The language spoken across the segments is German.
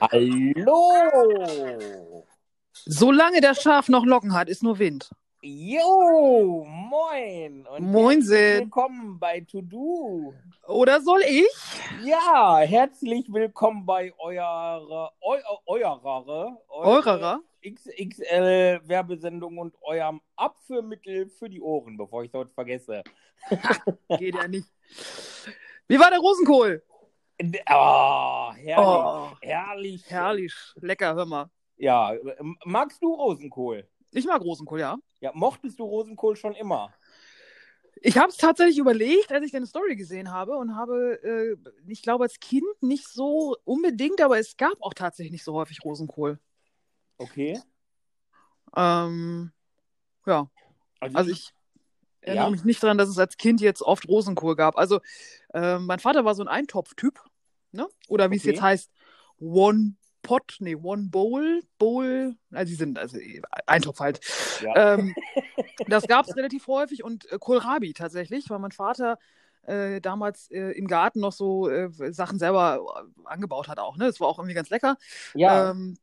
Hallo! Solange der Schaf noch Locken hat, ist nur Wind. Jo, moin! Und Moinsen. Willkommen bei To Do. Oder soll ich? Ja, herzlich willkommen bei eurer, eu, eurer, Eurerer? XXL Werbesendung und eurem Abführmittel für die Ohren, bevor ich es heute vergesse. Geht ja nicht. Wie war der Rosenkohl? Oh, herrlich, Oh. herrlich. Herrlich, lecker, hör mal. Ja, magst du Rosenkohl? Ich mag Rosenkohl, ja. Ja, mochtest du Rosenkohl schon immer? Ich habe es tatsächlich überlegt, als ich deine Story gesehen habe und habe, äh, ich glaube, als Kind nicht so unbedingt, aber es gab auch tatsächlich nicht so häufig Rosenkohl. Okay. Ähm, ja, also ich erinnere Ja. mich nicht daran, dass es als Kind jetzt oft Rosenkohl gab. Also ähm, mein Vater war so ein Eintopf-Typ, ne? Oder wie es Okay. jetzt heißt, One Pot, nee, One Bowl, Bowl, also die sind, also Eintopf halt. Ja. Ähm, das gab es relativ häufig und äh, Kohlrabi tatsächlich, weil mein Vater äh, damals äh, im Garten noch so äh, Sachen selber äh, angebaut hat auch, ne? Das war auch irgendwie ganz lecker. ja. Ähm,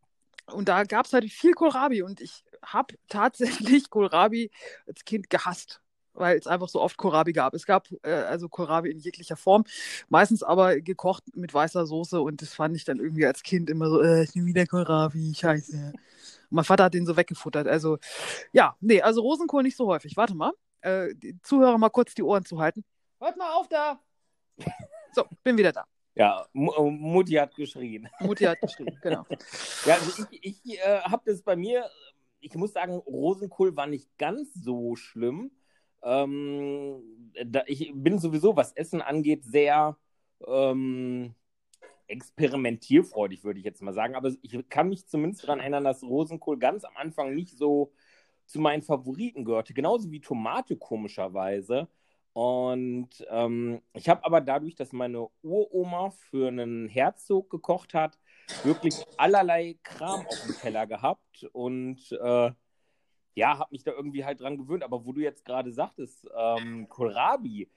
und da gab es halt viel Kohlrabi und ich habe tatsächlich Kohlrabi als Kind gehasst, weil es einfach so oft Kohlrabi gab. Es gab äh, also Kohlrabi in jeglicher Form, meistens aber gekocht mit weißer Soße und das fand ich dann irgendwie als Kind immer so, äh, ich nehme wieder Kohlrabi, scheiße. Und mein Vater hat den so weggefuttert. Also ja, nee, also Rosenkohl nicht so häufig. Warte mal, äh, die Zuhörer mal kurz die Ohren zu halten. Hört mal auf da! So, bin wieder da. Ja, M äh, Mutti hat geschrien. Mutti hat geschrieben, genau. Ja, also ich, ich äh, habe das bei mir, ich muss sagen, Rosenkohl war nicht ganz so schlimm. Ähm, da, ich bin sowieso, was Essen angeht, sehr ähm, experimentierfreudig, würde ich jetzt mal sagen. Aber ich kann mich zumindest daran erinnern, dass Rosenkohl ganz am Anfang nicht so zu meinen Favoriten gehörte. Genauso wie Tomate, komischerweise. Und ähm, ich habe aber dadurch, dass meine Uroma für einen Herzog gekocht hat, wirklich allerlei Kram auf dem Teller gehabt und äh, ja, habe mich da irgendwie halt dran gewöhnt. Aber wo du jetzt gerade sagtest, ähm, Kohlrabi,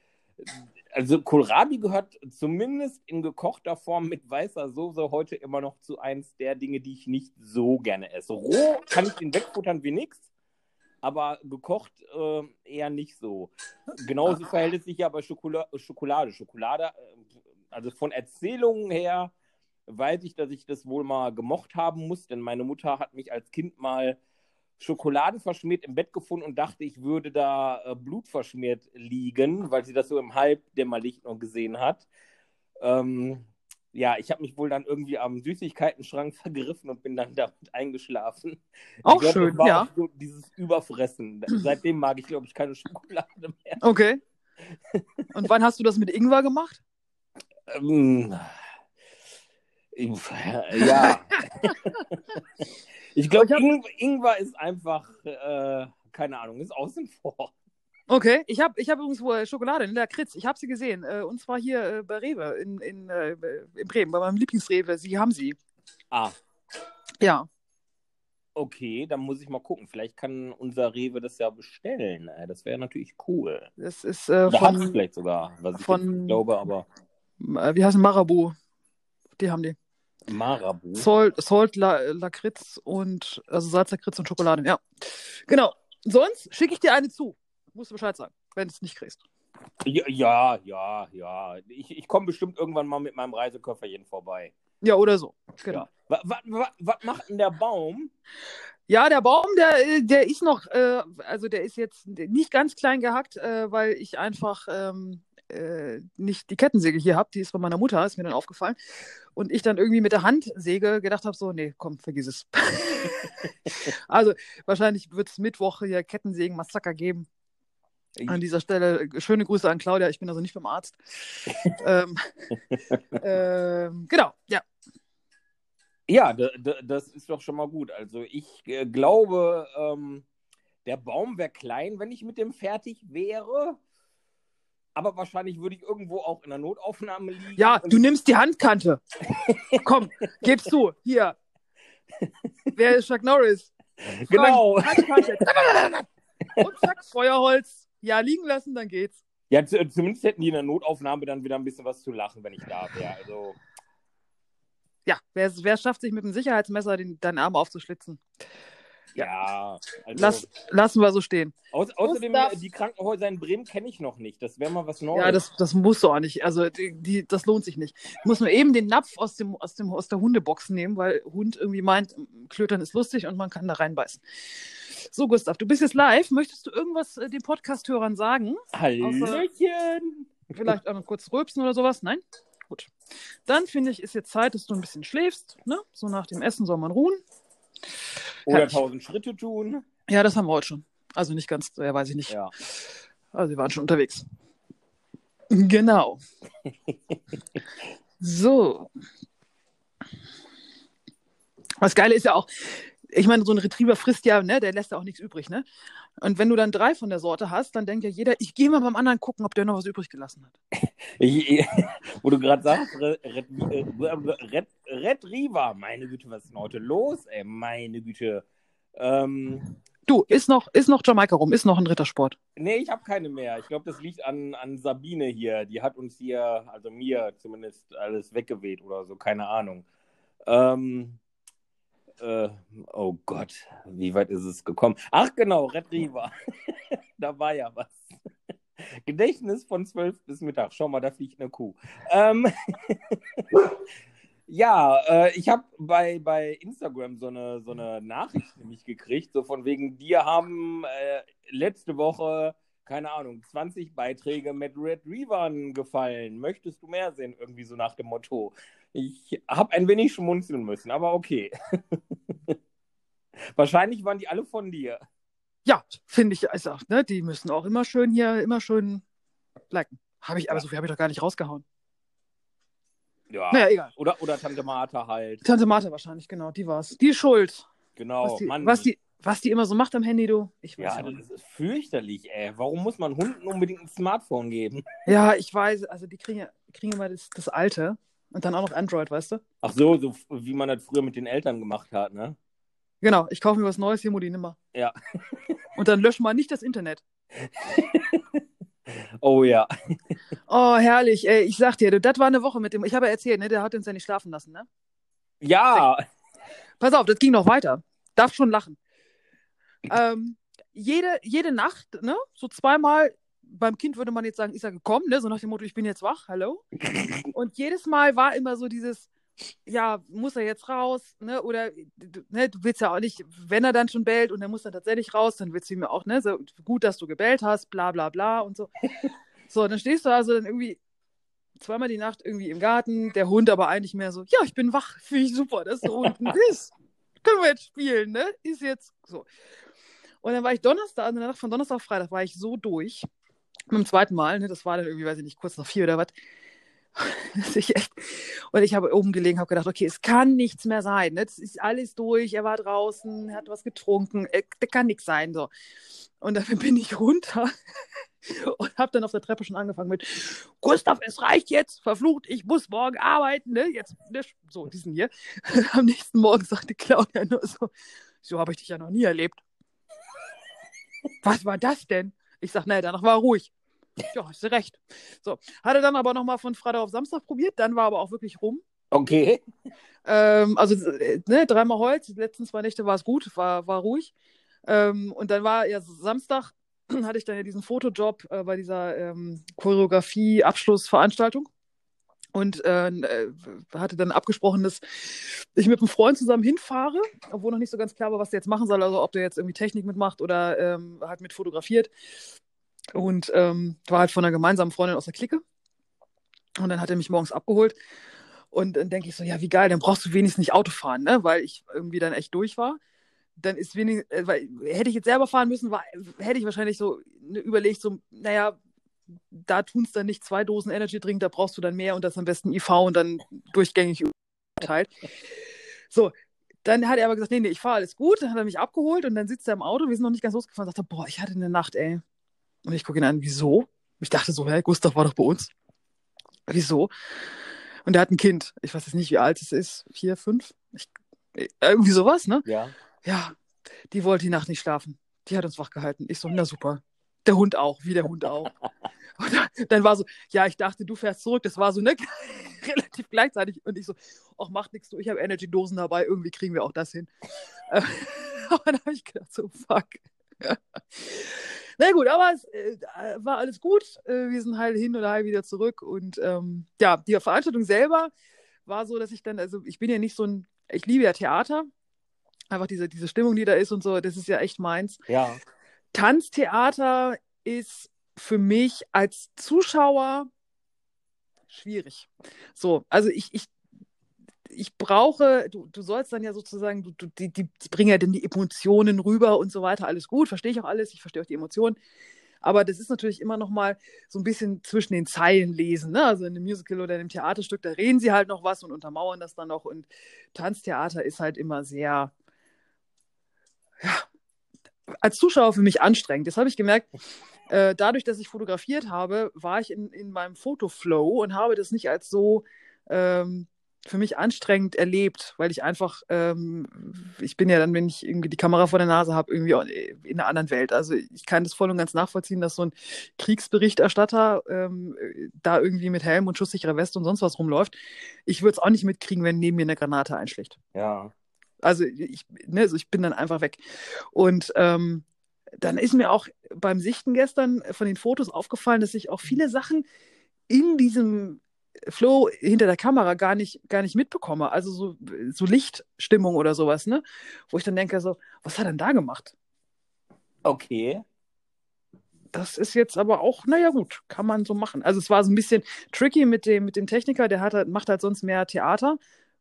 also Kohlrabi gehört zumindest in gekochter Form mit weißer Soße heute immer noch zu eins der Dinge, die ich nicht so gerne esse. Roh kann ich den wegfuttern wie nix, aber gekocht äh, eher nicht so. Genauso verhält es sich ja bei Schokola Schokolade. Schokolade, äh, also von Erzählungen her weiß ich, dass ich das wohl mal gemocht haben muss, denn meine Mutter hat mich als Kind mal Schokolade verschmiert im Bett gefunden und dachte, ich würde da äh, Blut verschmiert liegen, weil sie das so im Halbdämmerlicht noch gesehen hat. Ähm, ja, ich habe mich wohl dann irgendwie am Süßigkeitenschrank vergriffen und bin dann damit eingeschlafen. Auch glaub, schön, ja. auch so dieses Überfressen. Seitdem mag ich, glaube ich, keine Schokolade mehr. Okay. Und wann hast du das mit Ingwer gemacht? Ähm, ja. ich glaube, Ich hab- Ing Ingwer ist einfach, äh, keine Ahnung, ist außen vor. Okay, ich habe ich hab übrigens Schokolade in der Kritz. Ich habe sie gesehen. Äh, und zwar hier äh, bei Rewe in, in, äh, in Bremen, bei meinem Lieblingsrewe. Sie haben sie. Ah, Ja. okay, dann muss ich mal gucken. Vielleicht kann unser Rewe das ja bestellen. Das wäre natürlich cool. Das ist äh, von, vielleicht sogar, was ich von- jetzt glaube, aber wie heißt es, Marabu. Die haben die. Marabu. Salt, Salt La Lakritz und, also Salzlakritz und Schokolade, ja. Genau. Sonst schicke ich dir eine zu. Musst du Bescheid sagen, wenn du es nicht kriegst. Ja, ja, ja. Ich, ich komme bestimmt irgendwann mal mit meinem Reiseköfferchen vorbei. Ja, oder so. Genau. Ja. Was, macht denn der Baum? Ja, der Baum, der, der ist noch, äh, also der ist jetzt nicht ganz klein gehackt, äh, weil ich einfach ähm, äh, nicht die Kettensäge hier habe. Die ist bei meiner Mutter, ist mir dann aufgefallen. Und ich dann irgendwie mit der Handsäge gedacht habe, so, nee, komm, vergiss es. also wahrscheinlich wird es Mittwoch hier Kettensägen-Massaker geben. An dieser Stelle äh, schöne Grüße an Claudia, ich bin also nicht beim Arzt. ähm, ähm, genau, ja. Ja, das ist doch schon mal gut. Also ich äh, glaube, ähm, der Baum wäre klein, wenn ich mit dem fertig wäre. Aber wahrscheinlich würde ich irgendwo auch in der Notaufnahme liegen. Ja, du nimmst die Handkante. Komm, gib's zu. Hier. Wer ist Chuck Norris? Genau. Frank, Handkante. Und zack, Feuerholz. Ja, liegen lassen, dann geht's. Ja, zumindest hätten die in der Notaufnahme dann wieder ein bisschen was zu lachen, wenn ich da wäre. Also, ja, wer, wer schafft sich mit dem Sicherheitsmesser den, deinen Arm aufzuschlitzen? Ja, also, Lass, lassen wir so stehen. au außerdem, Gustav. die Krankenhäuser in Bremen kenne ich noch nicht. Das wäre mal was Neues. Ja, das, das musst du auch nicht. Also die, die, das lohnt sich nicht. Du musst nur eben den Napf aus, dem, aus, dem, aus der Hundebox nehmen, weil Hund irgendwie meint, Klötern ist lustig und man kann da reinbeißen. So, Gustav, du bist jetzt live. Möchtest du irgendwas äh, den Podcast-Hörern sagen? Hallöchen! Vielleicht auch noch kurz rülpsen oder sowas? Nein? Gut. Dann finde ich, ist jetzt Zeit, dass du ein bisschen schläfst. Ne? So nach dem Essen soll man ruhen. Oder Herrlich. tausend Schritte tun. Ja, das haben wir heute schon. Also nicht ganz, äh, weiß ich nicht. Ja. Also wir waren schon unterwegs. Genau. so. Das Geile ist ja auch, ich meine, so ein Retriever frisst ja, ne, der lässt ja auch nichts übrig, ne? Und wenn du dann drei von der Sorte hast, dann denkt ja jeder, ich gehe mal beim anderen gucken, ob der noch was übrig gelassen hat. Wo du gerade sagst, Red, Red, Red, Red Riva, meine Güte, was ist denn heute los, ey, meine Güte. Ähm, Du, ist noch, ist noch Jamaika rum, ist noch ein Rittersport. nee, ich habe keine mehr. Ich glaube, das liegt an, an Sabine hier. Die hat uns hier, also mir zumindest, alles weggeweht oder so, keine Ahnung. Ähm, äh, oh Gott, wie weit ist es gekommen? Ach genau, Red Riva. da war ja was. Gedächtnis von 12 bis Mittag. Schau mal, da fliegt eine Kuh. Ähm, ja, äh, ich habe bei, bei Instagram so eine, so eine Nachricht nämlich gekriegt, so von wegen, dir haben äh, letzte Woche, keine Ahnung, 20 Beiträge mit Red Reavern gefallen. Möchtest du mehr sehen? Irgendwie so nach dem Motto. Ich habe ein wenig schmunzeln müssen, aber okay. Wahrscheinlich waren die alle von dir. Ja, finde ich, also, ne, die müssen auch immer schön hier, immer schön liken. Habe ich, aber Ja. so viel habe ich doch gar nicht rausgehauen. Ja. Naja, egal. Oder, oder Tante Martha halt. Tante Martha wahrscheinlich, genau, die war's. Die ist schuld. Genau. was, die, Mann. was, die, was die immer so macht am Handy, du. Ich weiß ja, nicht. das ist fürchterlich, ey. Warum muss man Hunden unbedingt ein Smartphone geben? Ja, ich weiß, also die kriegen, ja- kriegen immer das, das alte und dann auch noch Android, weißt du? Ach so, so wie man das früher mit den Eltern gemacht hat, ne? Genau, ich kaufe mir was Neues, hier, Mutti, nimm mal. Ja. Und dann löschen wir nicht das Internet. Oh ja. Oh, herrlich. Ey, ich sag dir, du, das war eine Woche mit dem, ich habe ja erzählt, ne, der hat uns ja nicht schlafen lassen, ne? Ja. Pass auf, das ging noch weiter. Darf schon lachen. Ähm, jede, jede Nacht, ne, so zweimal, beim Kind würde man jetzt sagen, ist er gekommen, ne, so nach dem Motto, ich bin jetzt wach, hallo. Und jedes Mal war immer so dieses, ja, muss er jetzt raus, ne, oder, du- ne, du willst ja auch nicht, wenn er dann schon bellt und er muss dann tatsächlich raus, dann willst du ihm ja auch, ne, so gut, dass du gebellt hast, bla, bla, bla und so. So, dann stehst du also dann irgendwie zweimal die Nacht irgendwie im Garten, der Hund aber eigentlich mehr so, ja, ich bin wach, finde ich super, dass du unten bist. Können wir jetzt spielen, ne? Ist jetzt so. Und dann war ich Donnerstag, also Nacht von Donnerstag auf Freitag, war ich so durch. Dem zweiten Mal, ne? Das war dann irgendwie, weiß ich nicht, kurz nach vier oder was. Und ich habe oben gelegen, habe gedacht, okay, es kann nichts mehr sein. Ne? Das ist alles durch. Er war draußen, hat was getrunken. Äh, Das kann nichts sein. So. Und dann bin ich runter und habe dann auf der Treppe schon angefangen mit Gustav, es reicht jetzt, verflucht, ich muss morgen arbeiten, ne? Jetzt, ne? so, diesen hier. Am nächsten Morgen sagte Claudia nur so, so habe ich dich ja noch nie erlebt. Was war das denn? Ich sag, naja, danach war er ruhig. Ja, hast du recht. So, hatte dann aber nochmal von Freitag auf Samstag probiert, dann war aber auch wirklich rum. Okay. Ähm, also, äh, ne, dreimal Holz, die letzten zwei Nächte war es gut, war, war ruhig. Ähm, und dann war ja Samstag, hatte ich dann ja diesen Fotojob äh, bei dieser ähm, Choreografie-Abschlussveranstaltung. Und äh, äh, hatte dann abgesprochen, dass ich mit einem Freund zusammen hinfahre, obwohl noch nicht so ganz klar war, was der jetzt machen soll, also ob der jetzt irgendwie Technik mitmacht oder ähm, halt mit fotografiert. Und ähm, war halt von einer gemeinsamen Freundin aus der Clique. Und dann hat er mich morgens abgeholt. Und dann denke ich so, ja, wie geil, dann brauchst du wenigstens nicht Auto fahren, ne? Weil ich irgendwie dann echt durch war. Dann ist wenig, äh, weil hätte ich jetzt selber fahren müssen, war, hätte ich wahrscheinlich so ne, überlegt, so, naja, da tun es dann nicht zwei Dosen Energy Drink, da brauchst du dann mehr und das am besten IV und dann durchgängig verteilt. So, dann hat er aber gesagt, nee, nee, ich fahre alles gut. Dann hat er mich abgeholt und dann sitzt er im Auto, wir sind noch nicht ganz losgefahren und sagt, boah, ich hatte eine Nacht, ey. Und ich gucke ihn an, wieso? Ich dachte so, hä, Gustav war doch bei uns. Wieso? Und er hat ein Kind. Ich weiß jetzt nicht, wie alt es ist. Vier, fünf? Ich, irgendwie sowas, ne? Ja. Ja, die wollte die Nacht nicht schlafen. Die hat uns wach gehalten. Ich so, na super. Der Hund auch, wie der Hund auch. Und dann, war so, ja, ich dachte, du fährst zurück. Das war so, ne, relativ gleichzeitig. Und ich so, ach, macht nichts, du, ich habe Energy-Dosen dabei, irgendwie kriegen wir auch das hin. Aber dann habe ich gedacht, so, fuck. Na gut, aber es äh, war alles gut. Äh, wir sind heil hin oder heil wieder zurück. Und ähm, ja, die Veranstaltung selber war so, dass ich dann, also ich bin ja nicht so ein, ich liebe ja Theater. Einfach diese, diese Stimmung, die da ist und so, das ist ja echt meins. Ja. Tanztheater ist für mich als Zuschauer schwierig. So, also ich, ich, ich brauche, du, du sollst dann ja sozusagen, du, du, die, die bringen ja dann die Emotionen rüber und so weiter, alles gut, verstehe ich auch alles, ich verstehe auch die Emotionen. Aber das ist natürlich immer noch mal so ein bisschen zwischen den Zeilen lesen. Ne? Also in einem Musical oder in einem Theaterstück, da reden sie halt noch was und untermauern das dann noch. Und Tanztheater ist halt immer sehr, als Zuschauer für mich anstrengend. Das habe ich gemerkt. Äh, dadurch, dass ich fotografiert habe, war ich in, in meinem Fotoflow und habe das nicht als so ähm, für mich anstrengend erlebt, weil ich einfach, ähm, ich bin ja dann, wenn ich irgendwie die Kamera vor der Nase habe, irgendwie in einer anderen Welt. Also ich kann das voll und ganz nachvollziehen, dass so ein Kriegsberichterstatter ähm, da irgendwie mit Helm und schusssicherer Weste und sonst was rumläuft. Ich würde es auch nicht mitkriegen, wenn neben mir eine Granate einschlägt. Ja. Also ich, ne, also ich bin dann einfach weg. Und ähm, dann ist mir auch beim Sichten gestern von den Fotos aufgefallen, dass ich auch viele Sachen in diesem Flow hinter der Kamera gar nicht, gar nicht mitbekomme. Also so, so Lichtstimmung oder sowas, ne? Wo ich dann denke, so, was hat er denn da gemacht? Okay. Das ist jetzt aber auch, naja, gut, kann man so machen. Also es war so ein bisschen tricky mit dem, mit dem Techniker, der hat halt, macht halt sonst mehr Theater.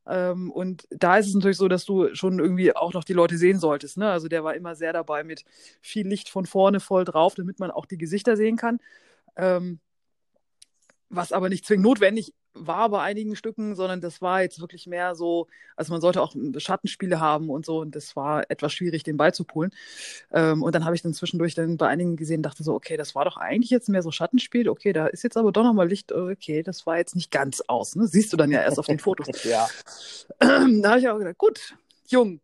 Ähm, und da ist es natürlich so, dass du schon irgendwie auch noch die Leute sehen solltest. Ne? Also der war immer sehr dabei mit viel Licht von vorne voll drauf, damit man auch die Gesichter sehen kann. Ähm, was aber nicht zwingend notwendig war bei einigen Stücken, sondern das war jetzt wirklich mehr so, also man sollte auch Schattenspiele haben und so und das war etwas schwierig, den beizupolen. Ähm, und dann habe ich dann zwischendurch dann bei einigen gesehen, dachte so, okay, das war doch eigentlich jetzt mehr so Schattenspiel, okay, da ist jetzt aber doch nochmal Licht, okay, das war jetzt nicht ganz aus, ne? Siehst du dann ja erst auf den Fotos. ja. da habe ich auch gedacht, gut, Jung,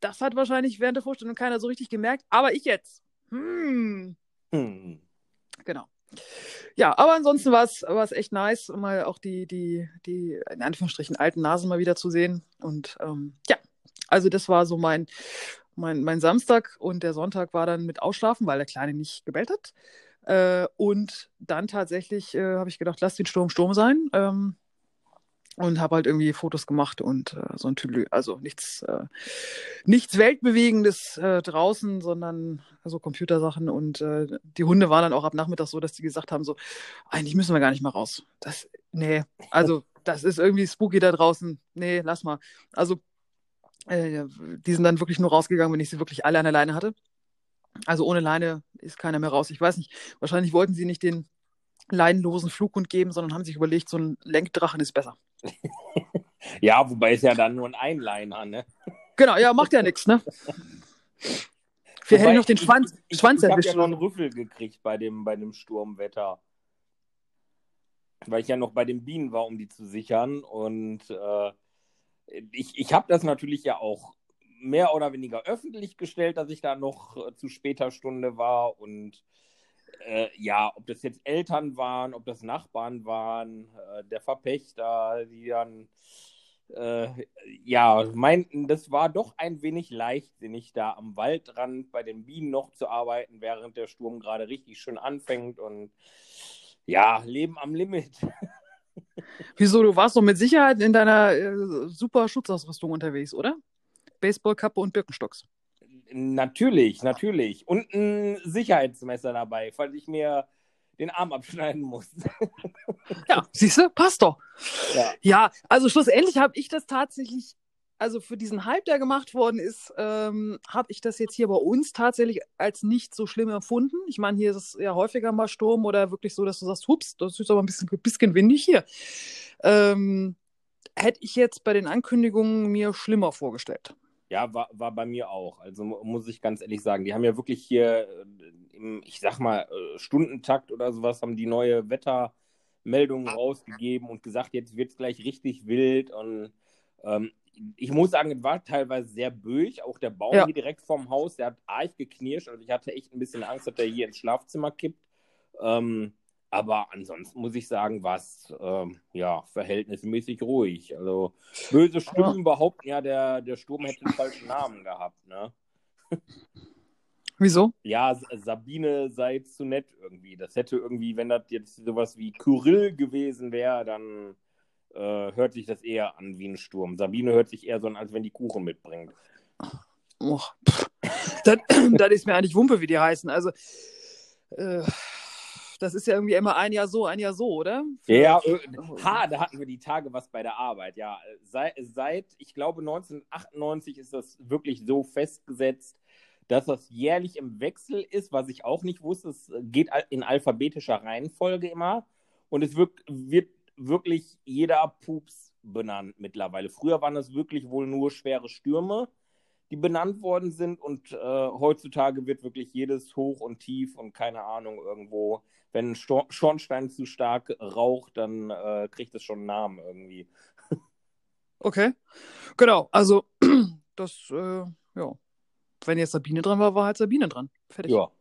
das hat wahrscheinlich während der Vorstellung keiner so richtig gemerkt, aber ich jetzt. Hm. hm. Genau. Ja, aber ansonsten war es echt nice, mal auch die, die, die in Anführungsstrichen alten Nasen mal wieder zu sehen. Und ähm, ja, also das war so mein, mein, mein Samstag und der Sonntag war dann mit Ausschlafen, weil der Kleine nicht gebellt hat. Äh, und dann tatsächlich äh, habe ich gedacht, lass den Sturm Sturm sein. Ähm, und habe halt irgendwie Fotos gemacht und äh, so ein Tüdel, also nichts, äh, nichts Weltbewegendes äh, draußen, sondern so Computersachen und äh, die Hunde waren dann auch ab Nachmittag so, dass die gesagt haben so, eigentlich müssen wir gar nicht mehr raus. Das, nee, also das ist irgendwie spooky da draußen. Nee, lass mal. Also äh, die sind dann wirklich nur rausgegangen, wenn ich sie wirklich alle an der Leine hatte. Also ohne Leine ist keiner mehr raus. Ich weiß nicht, wahrscheinlich wollten sie nicht den leinenlosen Flughund geben, sondern haben sich überlegt, so ein Lenkdrachen ist besser. ja, wobei es ja dann nur ein Einliner, ne? Genau, ja, macht ja nichts, ne? Wir hätten noch den Schwanz, ich, Schwanz ich, ich habe ja noch einen Rüffel gekriegt bei dem, bei dem Sturmwetter. Weil ich ja noch bei den Bienen war, um die zu sichern. Und äh, ich, ich habe das natürlich ja auch mehr oder weniger öffentlich gestellt, dass ich da noch äh, zu später Stunde war. Und äh, ja, ob das jetzt Eltern waren, ob das Nachbarn waren, äh, der Verpächter, die dann äh, ja meinten, das war doch ein wenig leichtsinnig, da am Waldrand bei den Bienen noch zu arbeiten, während der Sturm gerade richtig schön anfängt und ja, Leben am Limit. Wieso, du warst doch mit Sicherheit in deiner äh, super Schutzausrüstung unterwegs, oder? Baseballkappe und Birkenstocks. Natürlich, natürlich. Und ein Sicherheitsmesser dabei, falls ich mir den Arm abschneiden muss. ja, siehst du, passt doch. Ja, ja also schlussendlich habe ich das tatsächlich, also für diesen Hype, der gemacht worden ist, ähm, habe ich das jetzt hier bei uns tatsächlich als nicht so schlimm empfunden. Ich meine, hier ist es ja häufiger mal Sturm oder wirklich so, dass du sagst, hups, das ist aber ein bisschen, bisschen windig hier. Ähm, hätte ich jetzt bei den Ankündigungen mir schlimmer vorgestellt. Ja, war, war bei mir auch. Also muss ich ganz ehrlich sagen, die haben ja wirklich hier äh, im, ich sag mal, äh, Stundentakt oder sowas, haben die neue Wettermeldungen rausgegeben und gesagt, jetzt wird es gleich richtig wild. Und ähm, ich muss sagen, es war teilweise sehr böig. Auch der Baum Ja. hier direkt vorm Haus, der hat arg geknirscht. Also ich hatte echt ein bisschen Angst, dass der hier ins Schlafzimmer kippt. Ähm, aber ansonsten muss ich sagen, war es ähm, ja, verhältnismäßig ruhig. Also böse Stimmen behaupten ja, der, der Sturm hätte den falschen Namen gehabt. Ne? Wieso? Ja, Sabine sei zu nett irgendwie. Das hätte irgendwie, wenn das jetzt sowas wie Kyrill gewesen wäre, dann äh, hört sich das eher an wie ein Sturm. Sabine hört sich eher so an, als wenn die Kuchen mitbringt. Pff. das, das ist mir eigentlich Wumpe, wie die heißen. Also, äh, das ist ja irgendwie immer ein Jahr so, ein Jahr so, oder? Ja, äh, ha, da hatten wir die Tage was bei der Arbeit. Ja, seit, seit ich glaube, 1998 ist das wirklich so festgesetzt, dass das jährlich im Wechsel ist, was ich auch nicht wusste. Es geht in alphabetischer Reihenfolge immer und es wird, wird wirklich jeder Pups benannt mittlerweile. Früher waren es wirklich wohl nur schwere Stürme, die benannt worden sind und äh, heutzutage wird wirklich jedes Hoch und Tief und keine Ahnung irgendwo, wenn ein Stor Schornstein zu stark raucht, dann äh, kriegt es schon einen Namen irgendwie. Okay. Genau, also, das, äh, ja. Wenn jetzt Sabine dran war, war halt Sabine dran. Fertig. Ja.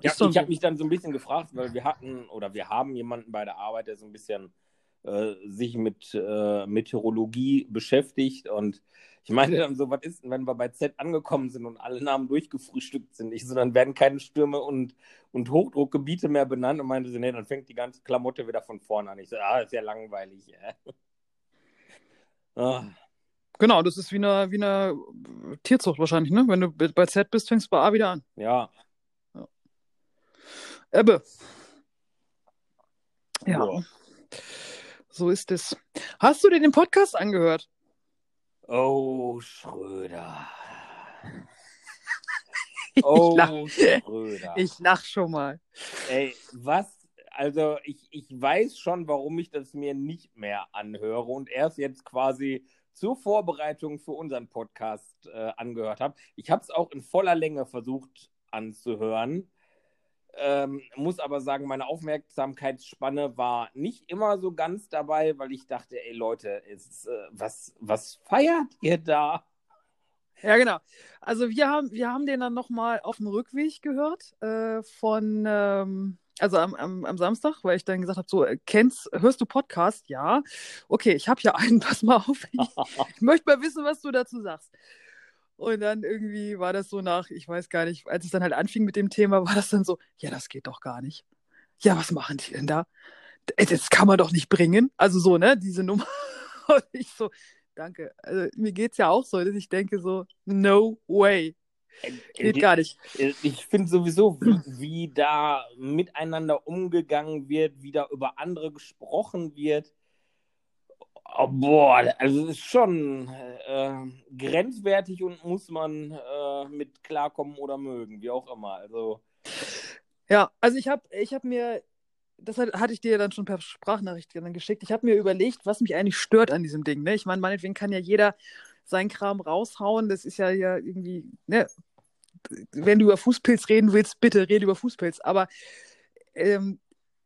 Das Ja, ich habe mich dann so ein bisschen gefragt, weil wir hatten oder wir haben jemanden bei der Arbeit, der so ein bisschen äh, sich mit äh, Meteorologie beschäftigt und ich meinte dann so, was ist denn, wenn wir bei Z angekommen sind und alle Namen durchgefrühstückt sind? Ich so, dann werden keine Stürme und, und Hochdruckgebiete mehr benannt und meinte sie, nee, dann fängt die ganze Klamotte wieder von vorne an. Ich so, ah, ist ja langweilig. Äh. Ah, Genau, das ist wie eine, wie eine Tierzucht wahrscheinlich, ne? Wenn du bei Z bist, fängst du bei A wieder an. ja, Ebbe. Ja. Ja. So ist es. Hast du dir den Podcast angehört? oh, Schröder. Oh, lach, Schröder. ich lach schon mal. Ey, was? Also, ich, ich weiß schon, warum ich das mir nicht mehr anhöre und erst jetzt quasi zur Vorbereitung für unseren Podcast äh, angehört habe. Ich habe es auch in voller Länge versucht anzuhören. Ähm, muss aber sagen, meine Aufmerksamkeitsspanne war nicht immer so ganz dabei, weil ich dachte, ey Leute, ist, äh, was, was feiert ihr da? Ja, genau. Also wir haben, wir haben den dann nochmal auf dem Rückweg gehört äh, von, ähm, also am, am, am Samstag, weil ich dann gesagt habe, so, äh, kennst, hörst du Podcast? Ja. Okay, ich habe ja einen, pass mal auf. Ich, ich möchte mal wissen, was du dazu sagst. Und dann irgendwie war das so nach, ich weiß gar nicht, als es dann halt anfing mit dem Thema, war das dann so, ja, das geht doch gar nicht. Ja, was machen die denn da? Ey, Das kann man doch nicht bringen. Also so, ne, diese Nummer. Und ich so, danke. Also mir geht's ja auch so, dass ich denke so, no way. Geht gar nicht. Ich finde sowieso, wie, wie da miteinander umgegangen wird, wie da über andere gesprochen wird. Oh, boah, also es ist schon äh, grenzwertig und muss man äh, mit klarkommen oder mögen, wie auch immer. Also, Ja, also ich habe ich hab mir, das hat- hatte ich dir dann schon per Sprachnachricht dann geschickt, ich habe mir überlegt, was mich eigentlich stört an diesem Ding. Ne? Ich meine, meinetwegen kann ja jeder seinen Kram raushauen. Das ist ja, ja irgendwie, ne? wenn du über Fußpilz reden willst, bitte rede über Fußpilz. Aber ähm,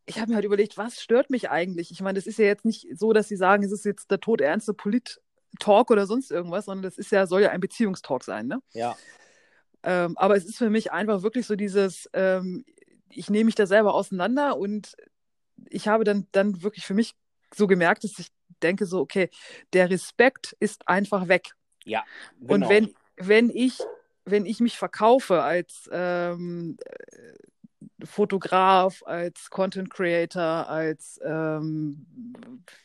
ich habe mir halt überlegt, was stört mich eigentlich? Ich meine, das ist ja jetzt nicht so, dass sie sagen, es ist jetzt der todernste Polit-Talk oder sonst irgendwas, sondern das ist ja, soll ja ein Beziehungstalk sein, ne? ja. Ähm, aber es ist für mich einfach wirklich so dieses, ähm, ich nehme mich da selber auseinander und ich habe dann, dann wirklich für mich so gemerkt, dass ich denke so, okay, der Respekt ist einfach weg. Ja, Und genau. wenn, wenn ich, wenn ich mich verkaufe als ähm, äh, Fotograf, als Content Creator, als ähm,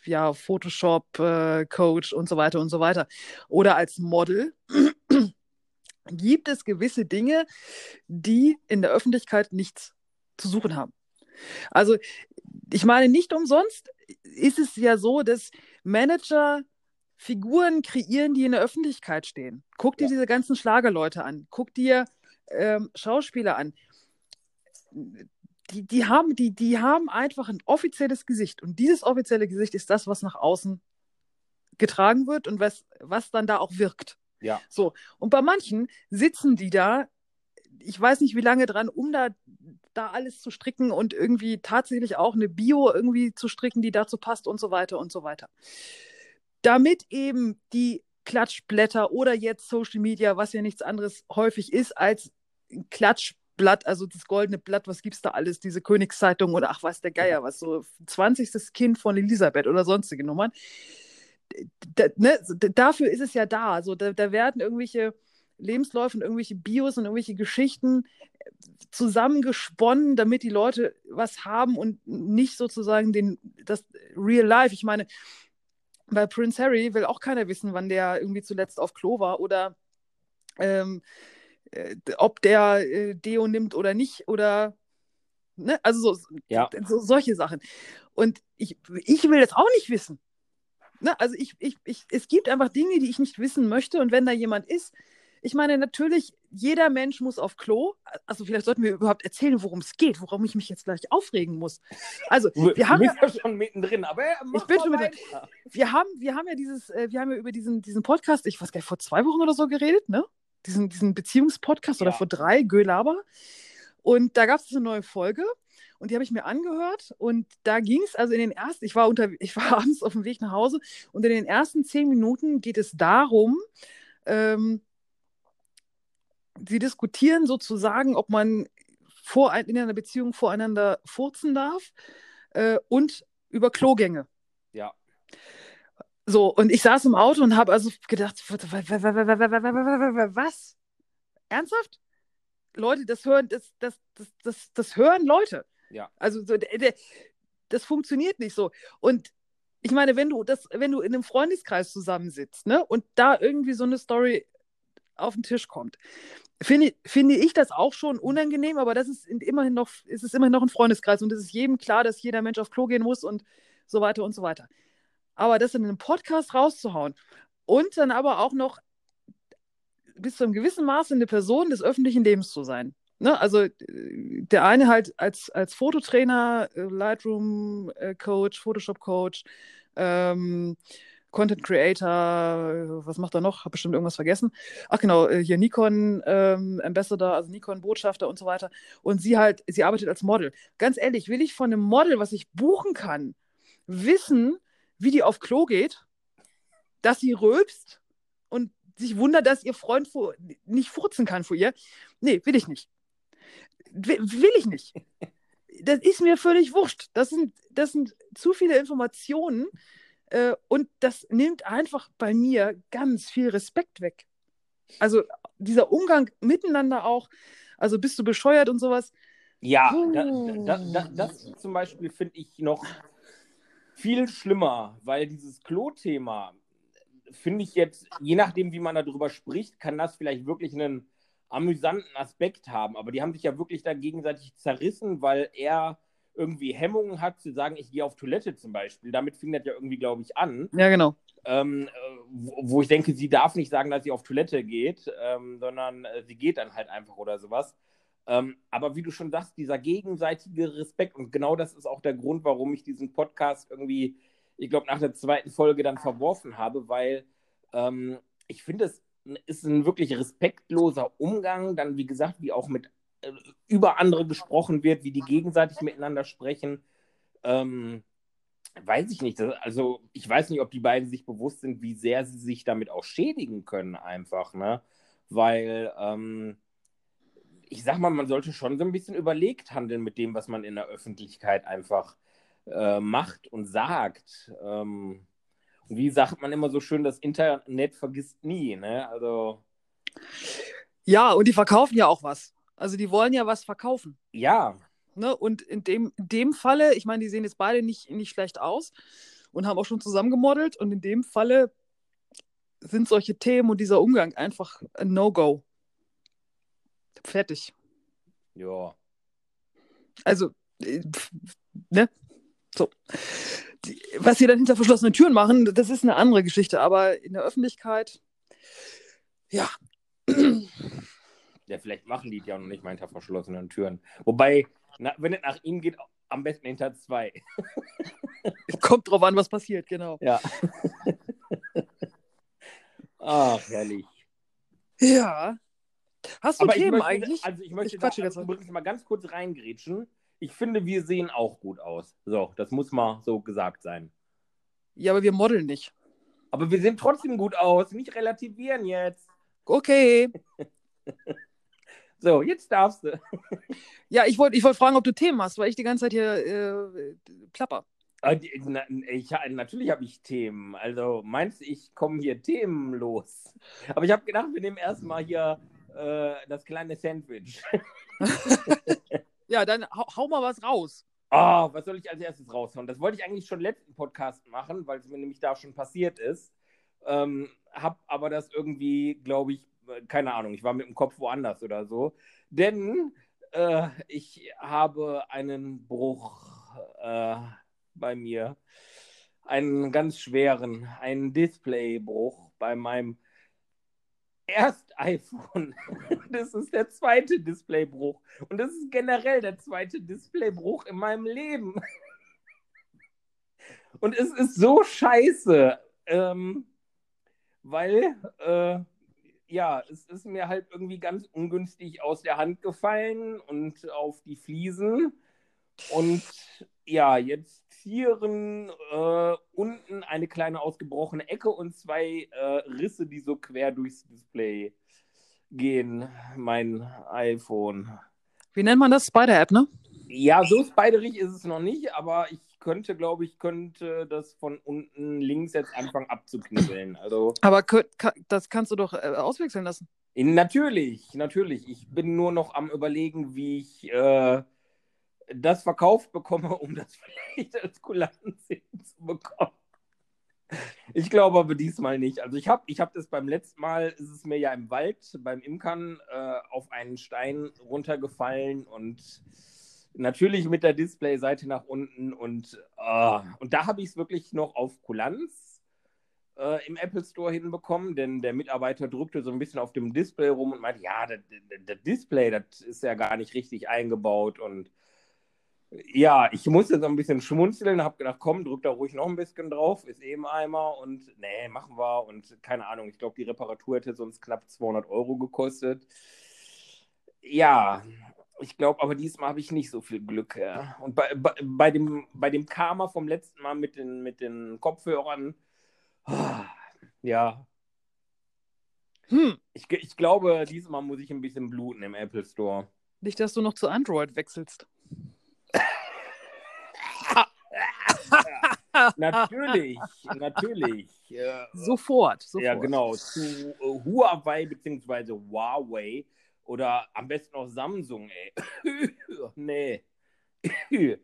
ja, Photoshop äh, Coach und so weiter und so weiter oder als Model, gibt es gewisse Dinge, die in der Öffentlichkeit nichts zu suchen haben. Also ich meine, nicht umsonst ist es ja so, dass Manager Figuren kreieren, die in der Öffentlichkeit stehen. Guck dir Ja. diese ganzen Schlagerleute an. Guck dir ähm, Schauspieler an. Die, die, haben, die, die haben einfach ein offizielles Gesicht. Und dieses offizielle Gesicht ist das, was nach außen getragen wird und was, was dann da auch wirkt. Ja. So. Und bei manchen sitzen die da, ich weiß nicht wie lange dran, um da, da alles zu stricken und irgendwie tatsächlich auch eine Bio irgendwie zu stricken, die dazu passt und so weiter und so weiter. damit eben die Klatschblätter oder jetzt Social Media, was ja nichts anderes häufig ist als ein Klatschblatt, also das goldene Blatt, was gibt's da alles, diese Königszeitung oder ach was der Geier, was so 20. Kind von Elisabeth oder sonstige Nummern. Da, ne, dafür ist es ja da. Also da, da werden irgendwelche Lebensläufe und irgendwelche Bios und irgendwelche Geschichten zusammengesponnen, damit die Leute was haben und nicht sozusagen den, das Real Life. Ich meine, bei Prince Harry will auch keiner wissen, wann der irgendwie zuletzt auf Klo war oder ähm, äh, ob der äh, Deo nimmt oder nicht oder ne? also so, ja. so, solche Sachen. Und ich, ich will das auch nicht wissen. Ne? Also ich, ich, ich, es gibt einfach Dinge, die ich nicht wissen möchte und wenn da jemand ist, ich meine, natürlich, jeder Mensch muss auf Klo. Also vielleicht sollten wir überhaupt erzählen, worum es geht, worum ich mich jetzt gleich aufregen muss. Also wir haben ja schon mittendrin, aber ich bin schon mittendrin. Wir haben, wir haben ja dieses, äh, wir haben ja über diesen, diesen Podcast, ich weiß gar nicht, vor zwei Wochen oder so geredet, ne? Diesen, diesen Beziehungspodcast ja. oder vor drei, Gölaber. Und da gab es eine neue Folge und die habe ich mir angehört und da ging es also in den ersten, ich war unter, ich war abends auf dem Weg nach Hause und in den ersten zehn Minuten geht es darum, ähm, sie diskutieren sozusagen, ob man vor, in einer Beziehung voreinander furzen darf äh, und über Klogänge. Ja. So, und ich saß im Auto und habe also gedacht, was? Ernsthaft? Leute, das hören, das, das, das, das, das hören Leute. Ja. Also so, das funktioniert nicht so. Und ich meine, wenn du das, wenn du in einem Freundeskreis zusammensitzt, ne, und da irgendwie so eine Story auf den Tisch kommt, finde, finde ich das auch schon unangenehm, aber das ist immerhin noch, ist es immerhin noch ein Freundeskreis und es ist jedem klar, dass jeder Mensch auf Klo gehen muss und so weiter und so weiter. Aber das in einem Podcast rauszuhauen und dann aber auch noch bis zu einem gewissen Maß eine Person des öffentlichen Lebens zu sein. Ne? Also der eine halt als, als Fototrainer, äh, Lightroom-Coach, äh, Photoshop-Coach, ähm, Content Creator, was macht er noch? Habe bestimmt irgendwas vergessen. Ach genau, äh, hier Nikon ähm, Ambassador, also Nikon Botschafter und so weiter. Und sie halt, sie arbeitet als Model. Ganz ehrlich, will ich von einem Model, was ich buchen kann, wissen, wie die auf Klo geht, dass sie rülpst und sich wundert, dass ihr Freund vor, nicht furzen kann vor ihr? Nee, will ich nicht. Will, will ich nicht. Das ist mir völlig wurscht. Das sind, das sind zu viele Informationen äh, und das nimmt einfach bei mir ganz viel Respekt weg. Also dieser Umgang miteinander auch, also bist du bescheuert und sowas. Ja, da, da, da, das zum Beispiel finde ich noch viel schlimmer, weil dieses Klo-Thema, finde ich jetzt, je nachdem, wie man darüber spricht, kann das vielleicht wirklich einen amüsanten Aspekt haben. Aber die haben sich ja wirklich da gegenseitig zerrissen, weil er irgendwie Hemmungen hat, zu sagen, ich gehe auf Toilette zum Beispiel. Damit fing das ja irgendwie, glaube ich, an. Ja, genau. Ähm, wo, wo, ich denke, sie darf nicht sagen, dass sie auf Toilette geht, ähm, sondern äh, sie geht dann halt einfach oder sowas. Ähm, aber wie du schon sagst, dieser gegenseitige Respekt und genau das ist auch der Grund, warum ich diesen Podcast irgendwie, ich glaube, nach der zweiten Folge dann verworfen habe, weil ähm, ich finde, es ist ein wirklich respektloser Umgang, dann wie gesagt, wie auch mit äh, über andere gesprochen wird, wie die gegenseitig miteinander sprechen. Ähm, weiß ich nicht. Also ich weiß nicht, ob die beiden sich bewusst sind, wie sehr sie sich damit auch schädigen können, einfach, ne? Weil ähm, ich sag mal, man sollte schon so ein bisschen überlegt handeln mit dem, was man in der Öffentlichkeit einfach äh, macht und sagt. Ähm, und wie sagt man immer so schön, das Internet vergisst nie, ne? Also. Ja, und die verkaufen ja auch was. Also die wollen ja was verkaufen. Ja. Ne? Und in dem, in dem Falle, ich meine, die sehen jetzt beide nicht, nicht schlecht aus und haben auch schon zusammen gemodelt. Und in dem Falle sind solche Themen und dieser Umgang einfach ein No-Go. Fertig. Ja. Also, äh, ne? So. Was sie dann hinter verschlossenen Türen machen, das ist eine andere Geschichte. Aber in der Öffentlichkeit, ja. Ja, vielleicht machen die ja noch nicht mal hinter verschlossenen Türen. Wobei, na, wenn es nach ihm geht, am besten hinter zwei. Kommt drauf an, was passiert, genau. Ja. Ach, herrlich. Ja. Hast du Aber Themen möchte, eigentlich? Also ich möchte ich da also übrigens mal ganz kurz reingrätschen. Ich finde, wir sehen auch gut aus. So, das muss mal so gesagt sein. Ja, aber wir modeln nicht. Aber wir sehen trotzdem gut aus. Nicht relativieren jetzt. Okay. So, jetzt darfst du. Ja, ich wollte ich wollt fragen, ob du Themen hast, weil ich die ganze Zeit hier äh, plapper. Ah, Ich, natürlich habe ich Themen. Also meinst du, ich komme hier themenlos? Aber ich habe gedacht, wir nehmen erstmal hier äh, das kleine Sandwich. Ja, dann hau, hau mal was raus. Ah, was soll ich als erstes raushauen? Das wollte ich eigentlich schon letzten Podcast machen, weil es mir nämlich da schon passiert ist. Ähm, hab aber das irgendwie, glaube ich, keine Ahnung, ich war mit dem Kopf woanders oder so. Denn äh, ich habe einen Bruch äh, bei mir. Einen ganz schweren, einen Displaybruch bei meinem erst iPhone. Das ist der zweite Displaybruch. Und das ist generell der zweite Displaybruch in meinem Leben. Und es ist so scheiße, ähm, weil, äh, ja, es ist mir halt irgendwie ganz ungünstig aus der Hand gefallen und auf die Fliesen. Und ja, jetzt zieren äh, unten eine kleine ausgebrochene Ecke und zwei äh, Risse, die so quer durchs Display gehen, mein iPhone. Wie nennt man das? Spider-App, ne? Ja, so spiderig ist es noch nicht, aber ich könnte, glaube ich, könnte das von unten links jetzt anfangen abzuknibbeln. Also Aber das kannst du doch äh, auswechseln lassen. natürlich, natürlich. Ich bin nur noch am überlegen, wie ich äh, das verkauft bekomme, um das vielleicht als Kulanz hinzubekommen. Ich glaube aber diesmal nicht. Also ich habe ich hab das beim letzten Mal, ist es mir ja im Wald beim Imkern äh, auf einen Stein runtergefallen und natürlich mit der Displayseite nach unten und, ah, und da habe ich es wirklich noch auf Kulanz äh, im Apple Store hinbekommen, denn der Mitarbeiter drückte so ein bisschen auf dem Display rum und meinte, ja, das Display, das ist ja gar nicht richtig eingebaut und ja, ich musste so ein bisschen schmunzeln, habe gedacht, komm, drück da ruhig noch ein bisschen drauf, ist eben Eimer und nee, machen wir und keine Ahnung, ich glaube, die Reparatur hätte sonst knapp 200 Euro gekostet. Ja, ich glaube, aber diesmal habe ich nicht so viel Glück. Ja. Und bei, bei, bei, dem, bei dem Karma vom letzten Mal mit den, mit den Kopfhörern, ah, ja, Hm. ich, ich glaube, diesmal muss ich ein bisschen bluten im Apple Store. Nicht, dass du noch zu Android wechselst. Natürlich, natürlich. Äh, Sofort, sofort. Ja, genau. Zu äh, Huawei bzw. Huawei oder am besten auch Samsung, ey. nee.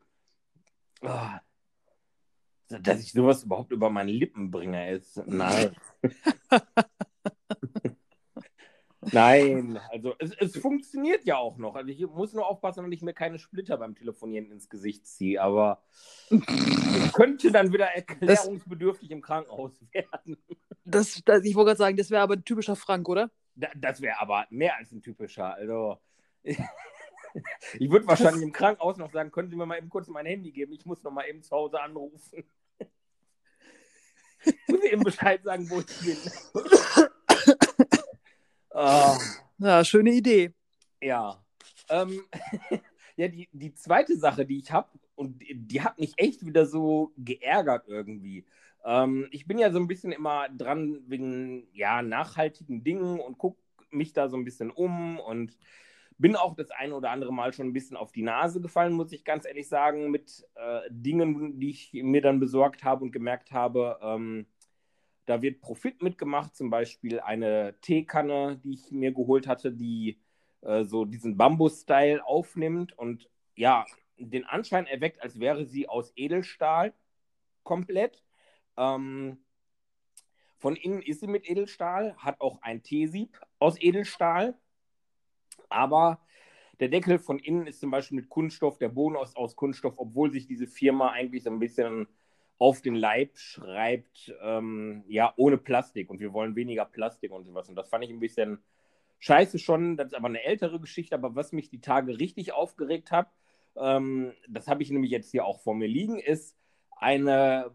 Ah. Dass ich sowas überhaupt über meine Lippen bringe, ist. Nein. Nein, also es, es funktioniert ja auch noch. Also ich muss nur aufpassen, dass ich mir keine Splitter beim Telefonieren ins Gesicht ziehe, aber es könnte dann wieder erklärungsbedürftig im Krankenhaus werden. Das, das, ich wollte gerade sagen, das wäre aber ein typischer Frank, oder? Da, das wäre aber mehr als ein typischer. Also ich würde wahrscheinlich im Krankenhaus noch sagen, können Sie mir mal eben kurz mein Handy geben? Ich muss noch mal eben zu Hause anrufen. Ich muss eben Bescheid sagen, wo ich bin. Ah. Ja, schöne Idee. Ja. Ähm, ja, die, die zweite Sache, die ich habe, und die, die hat mich echt wieder so geärgert irgendwie. Ähm, ich bin ja so ein bisschen immer dran wegen ja, nachhaltigen Dingen und gucke mich da so ein bisschen um und bin auch das ein oder andere Mal schon ein bisschen auf die Nase gefallen, muss ich ganz ehrlich sagen, mit äh, Dingen, die ich mir dann besorgt habe und gemerkt habe, ähm, da wird Profit mitgemacht, zum Beispiel eine Teekanne, die ich mir geholt hatte, die äh, so diesen Bambus-Style aufnimmt und ja, den Anschein erweckt, als wäre sie aus Edelstahl komplett. Ähm, von innen ist sie mit Edelstahl, hat auch ein T-Sieb aus Edelstahl, aber der Deckel von innen ist zum Beispiel mit Kunststoff, der Boden aus, aus Kunststoff, obwohl sich diese Firma eigentlich so ein bisschen auf den Leib schreibt, ähm, ja, ohne Plastik und wir wollen weniger Plastik und sowas. Und das fand ich ein bisschen scheiße schon. Das ist aber eine ältere Geschichte, aber was mich die Tage richtig aufgeregt hat, ähm, das habe ich nämlich jetzt hier auch vor mir liegen, ist eine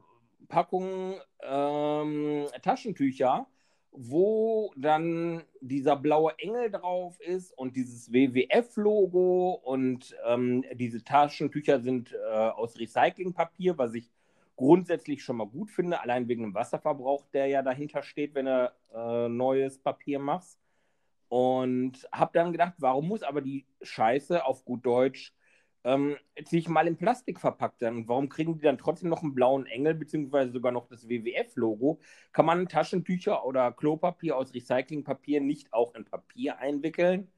Packung ähm, Taschentücher, wo dann dieser blaue Engel drauf ist und dieses WWF-Logo und ähm, diese Taschentücher sind äh, aus Recyclingpapier, was ich grundsätzlich schon mal gut finde, allein wegen dem Wasserverbrauch, der ja dahinter steht, wenn du äh, neues Papier machst. Und habe dann gedacht, warum muss aber die Scheiße auf gut Deutsch ähm, sich mal in Plastik verpackt sein? Und warum kriegen die dann trotzdem noch einen blauen Engel, beziehungsweise sogar noch das WWF-Logo? Kann man Taschentücher oder Klopapier aus Recyclingpapier nicht auch in Papier einwickeln?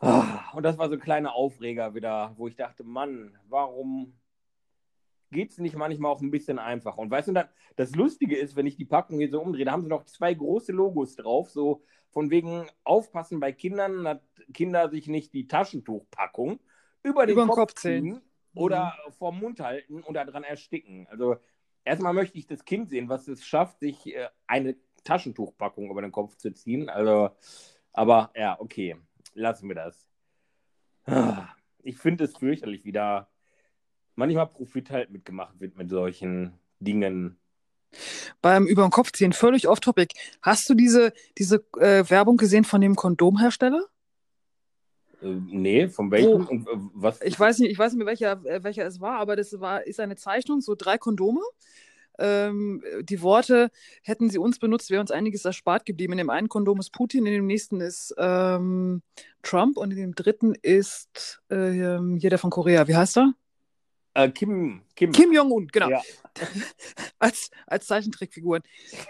Ah, und das war so ein kleiner Aufreger wieder, wo ich dachte, Mann, warum geht es nicht manchmal auch ein bisschen einfacher? Und weißt du, dann, das Lustige ist, wenn ich die Packung hier so umdrehe, da haben sie noch zwei große Logos drauf, so von wegen aufpassen bei Kindern, dass Kinder sich nicht die Taschentuchpackung über den, über den Kopf, Kopf ziehen oder mhm. vorm Mund halten und daran ersticken. Also erstmal möchte ich das Kind sehen, was es schafft, sich äh, eine Taschentuchpackung über den Kopf zu ziehen. Also, aber ja, okay, lassen wir das. Ah, ich finde es fürchterlich, wie da manchmal Profit halt mitgemacht wird mit solchen Dingen. Beim Über den Kopf ziehen, völlig off-topic. Hast du diese, diese äh, Werbung gesehen von dem Kondomhersteller? Äh, nee, von welchem? Oh, und, äh, was? Ich weiß nicht, ich weiß nicht mehr, welcher, äh, welcher es war, aber das war, ist eine Zeichnung, so drei Kondome. Ähm, die Worte, hätten sie uns benutzt, wäre uns einiges erspart geblieben. In dem einen Kondom ist Putin, in dem nächsten ist ähm, Trump und in dem dritten ist äh, hier der von Korea. Wie heißt er? Äh, Kim, Kim. Kim Jong-un, genau. Ja. als, als Zeichentrickfiguren.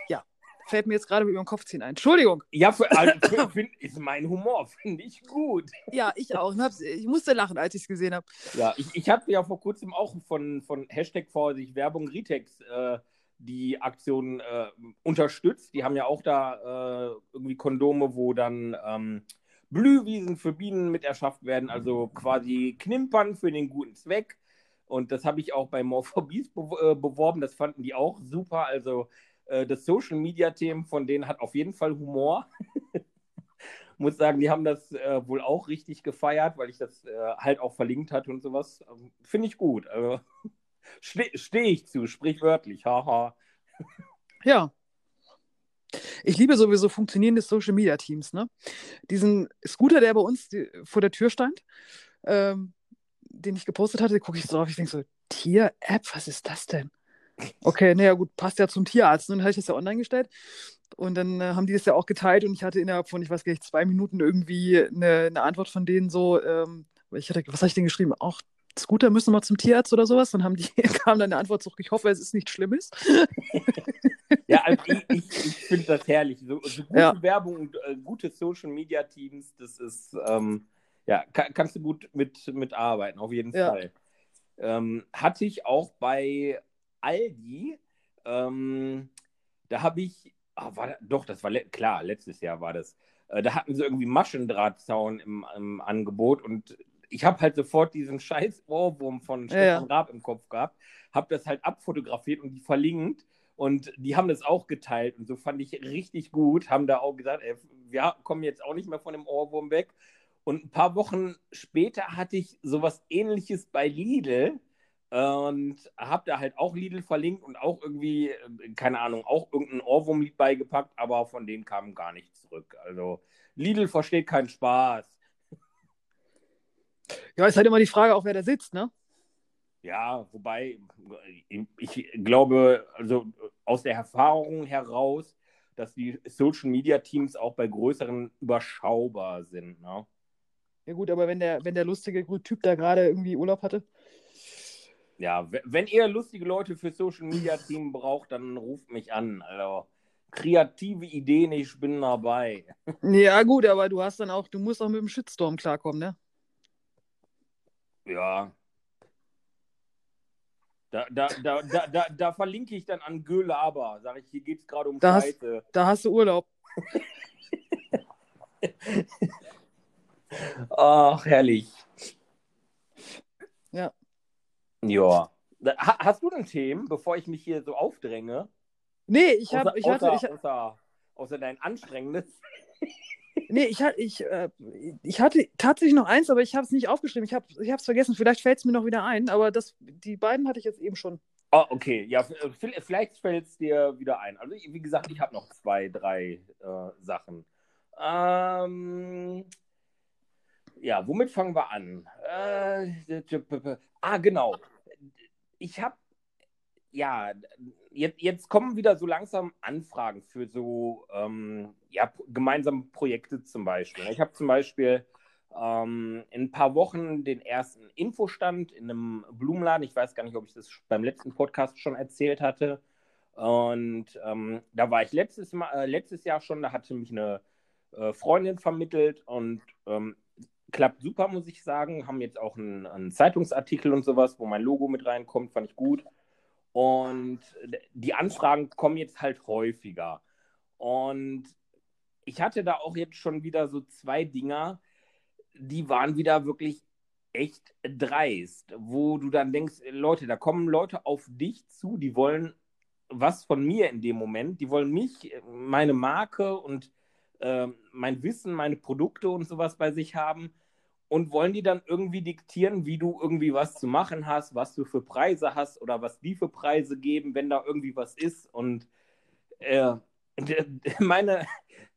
Ja, fällt mir jetzt gerade über den Kopf ziehen ein. Entschuldigung. Ja, für, also, für, für, ist mein Humor, finde ich gut. Ja, ich auch. Ich musste lachen, als ich es gesehen habe. Ja, ich, ich habe ja vor kurzem auch von, von Hashtag Vorsicht Werbung Ritex äh, die Aktion äh, unterstützt. Die haben ja auch da äh, irgendwie Kondome, wo dann ähm, Blühwiesen für Bienen mit erschafft werden, also quasi Knimpern für den guten Zweck. Und das habe ich auch bei Morphobies be äh, beworben. Das fanden die auch super. Also äh, das Social Media Themen von denen hat auf jeden Fall Humor. Muss sagen, die haben das äh, wohl auch richtig gefeiert, weil ich das äh, halt auch verlinkt hatte und sowas. Ähm, Finde ich gut. Also, Stehe steh ich zu, sprichwörtlich. Haha. ja. Ich liebe sowieso funktionierende Social Media Teams. Ne? Diesen Scooter, der bei uns die, vor der Tür stand, ähm, den ich gepostet hatte, gucke ich so drauf, ich denke so, Tier-App, was ist das denn? Okay, naja, gut, passt ja zum Tierarzt. Und dann habe ich das ja online gestellt. Und dann äh, haben die das ja auch geteilt und ich hatte innerhalb von, ich weiß gar nicht, zwei Minuten irgendwie eine, eine Antwort von denen so, ähm, ich hatte, was habe ich denn geschrieben? Auch Scooter müssen mal zum Tierarzt oder sowas. Dann haben die, kam dann eine Antwort zurück, ich hoffe, es ist nicht Schlimmes. ja, also ich, ich, ich finde das herrlich. So, so gute ja. Werbung und äh, gute Social Media Teams, das ist, ähm, ja, kann, kannst du gut mit, mit arbeiten, auf jeden ja. Fall. Ähm, hatte ich auch bei Aldi, ähm, da habe ich, oh, war, doch, das war klar, letztes Jahr war das. Äh, da hatten sie irgendwie Maschendrahtzaun im, im Angebot und ich habe halt sofort diesen scheiß Ohrwurm von Stefan ja. Raab im Kopf gehabt, habe das halt abfotografiert und die verlinkt und die haben das auch geteilt und so fand ich richtig gut, haben da auch gesagt, ey, wir kommen jetzt auch nicht mehr von dem Ohrwurm weg und ein paar Wochen später hatte ich sowas ähnliches bei Lidl und habe da halt auch Lidl verlinkt und auch irgendwie, äh, keine Ahnung, auch irgendein Ohrwurm-Lied beigepackt, aber von denen kam gar nichts zurück. Also Lidl versteht keinen Spaß. Ja, ist halt immer die Frage, auch wer da sitzt, ne? Ja, wobei ich glaube, also aus der Erfahrung heraus, dass die Social Media Teams auch bei größeren überschaubar sind. Ne? Ja gut, aber wenn der, wenn der lustige Typ da gerade irgendwie Urlaub hatte. Ja, wenn ihr lustige Leute für Social Media Team braucht, dann ruft mich an. Also kreative Ideen, ich bin dabei. Ja, gut, aber du hast dann auch, du musst auch mit dem Shitstorm klarkommen, ne? Ja. Da, da, da, da, da, da verlinke ich dann an Göhle aber. Sag ich, hier geht es gerade um da Scheiße. Hast, da hast du Urlaub. Ach, herrlich. Ja. Ja. Hast du denn Themen, bevor ich mich hier so aufdränge? Nee, ich habe. Ich hatte, ich, außer, außer dein Anstrengendes. Nee, ich, ich, äh, ich hatte tatsächlich noch eins, aber ich habe es nicht aufgeschrieben. Ich habe es vergessen. Vielleicht fällt es mir noch wieder ein, aber das, die beiden hatte ich jetzt eben schon. Oh, okay. Ja, vielleicht fällt es dir wieder ein. Also, wie gesagt, ich habe noch zwei, drei äh, Sachen. Ähm, ja, womit fangen wir an? Äh, ah, genau. Ich habe ja, jetzt, jetzt kommen wieder so langsam Anfragen für so ähm, ja, gemeinsame Projekte zum Beispiel. Ich habe zum Beispiel ähm, in ein paar Wochen den ersten Infostand in einem Blumenladen. Ich weiß gar nicht, ob ich das beim letzten Podcast schon erzählt hatte. Und ähm, da war ich letztes, Mal, äh, letztes Jahr schon, da hatte mich eine äh, Freundin vermittelt und ähm, klappt super, muss ich sagen. Haben jetzt auch einen, einen, Zeitungsartikel und sowas, wo mein Logo mit reinkommt, fand ich gut. Und die Anfragen kommen jetzt halt häufiger. Und ich hatte da auch jetzt schon wieder so zwei Dinger, die waren wieder wirklich echt dreist, wo du dann denkst, Leute, da kommen Leute auf dich zu, die wollen was von mir in dem Moment, die wollen mich, meine Marke und äh, mein Wissen, meine Produkte und sowas bei sich haben und wollen die dann irgendwie diktieren, wie du irgendwie was zu machen hast, was du für Preise hast oder was die für Preise geben, wenn da irgendwie was ist und äh, meine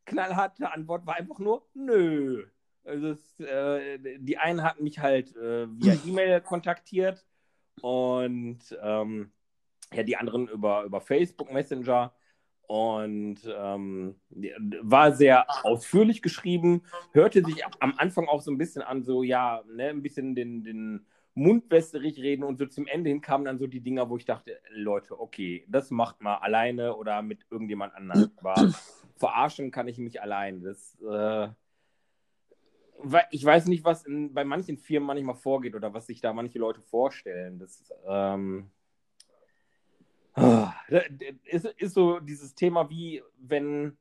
knallharte Antwort war einfach nur nö. Also es, äh, die einen hatten mich halt äh, via E-Mail kontaktiert und ähm, ja, die anderen über, über Facebook Messenger und ähm, war sehr ausführlich geschrieben, hörte sich am Anfang auch so ein bisschen an, so ja, ne, ein bisschen den, den Mund reden und so zum Ende hin kamen dann so die Dinger, wo ich dachte, Leute, okay, das macht mal alleine oder mit irgendjemand anderem. Aber verarschen kann ich mich allein. Das äh, ich weiß nicht, was in, bei manchen Firmen manchmal vorgeht oder was sich da manche Leute vorstellen. Das ähm, ist, ist so dieses Thema wie, wenn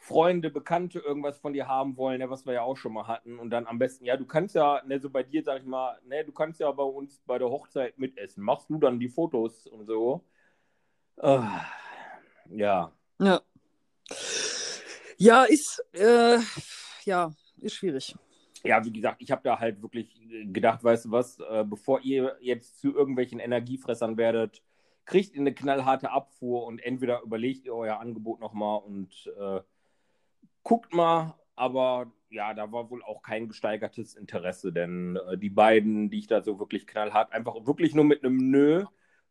Freunde, Bekannte irgendwas von dir haben wollen, ne, was wir ja auch schon mal hatten. Und dann am besten, ja, du kannst ja, ne, so bei dir, sag ich mal, ne, du kannst ja bei uns bei der Hochzeit mitessen. Machst du dann die Fotos und so? Uh, ja. Ja. Ja, ist, äh, ja, ist schwierig. Ja, wie gesagt, ich habe da halt wirklich gedacht, weißt du was, äh, bevor ihr jetzt zu irgendwelchen Energiefressern werdet, kriegt ihr eine knallharte Abfuhr und entweder überlegt ihr euer Angebot nochmal und äh, guckt mal, aber ja, da war wohl auch kein gesteigertes Interesse, denn äh, die beiden, die ich da so wirklich knallhart, einfach wirklich nur mit einem Nö,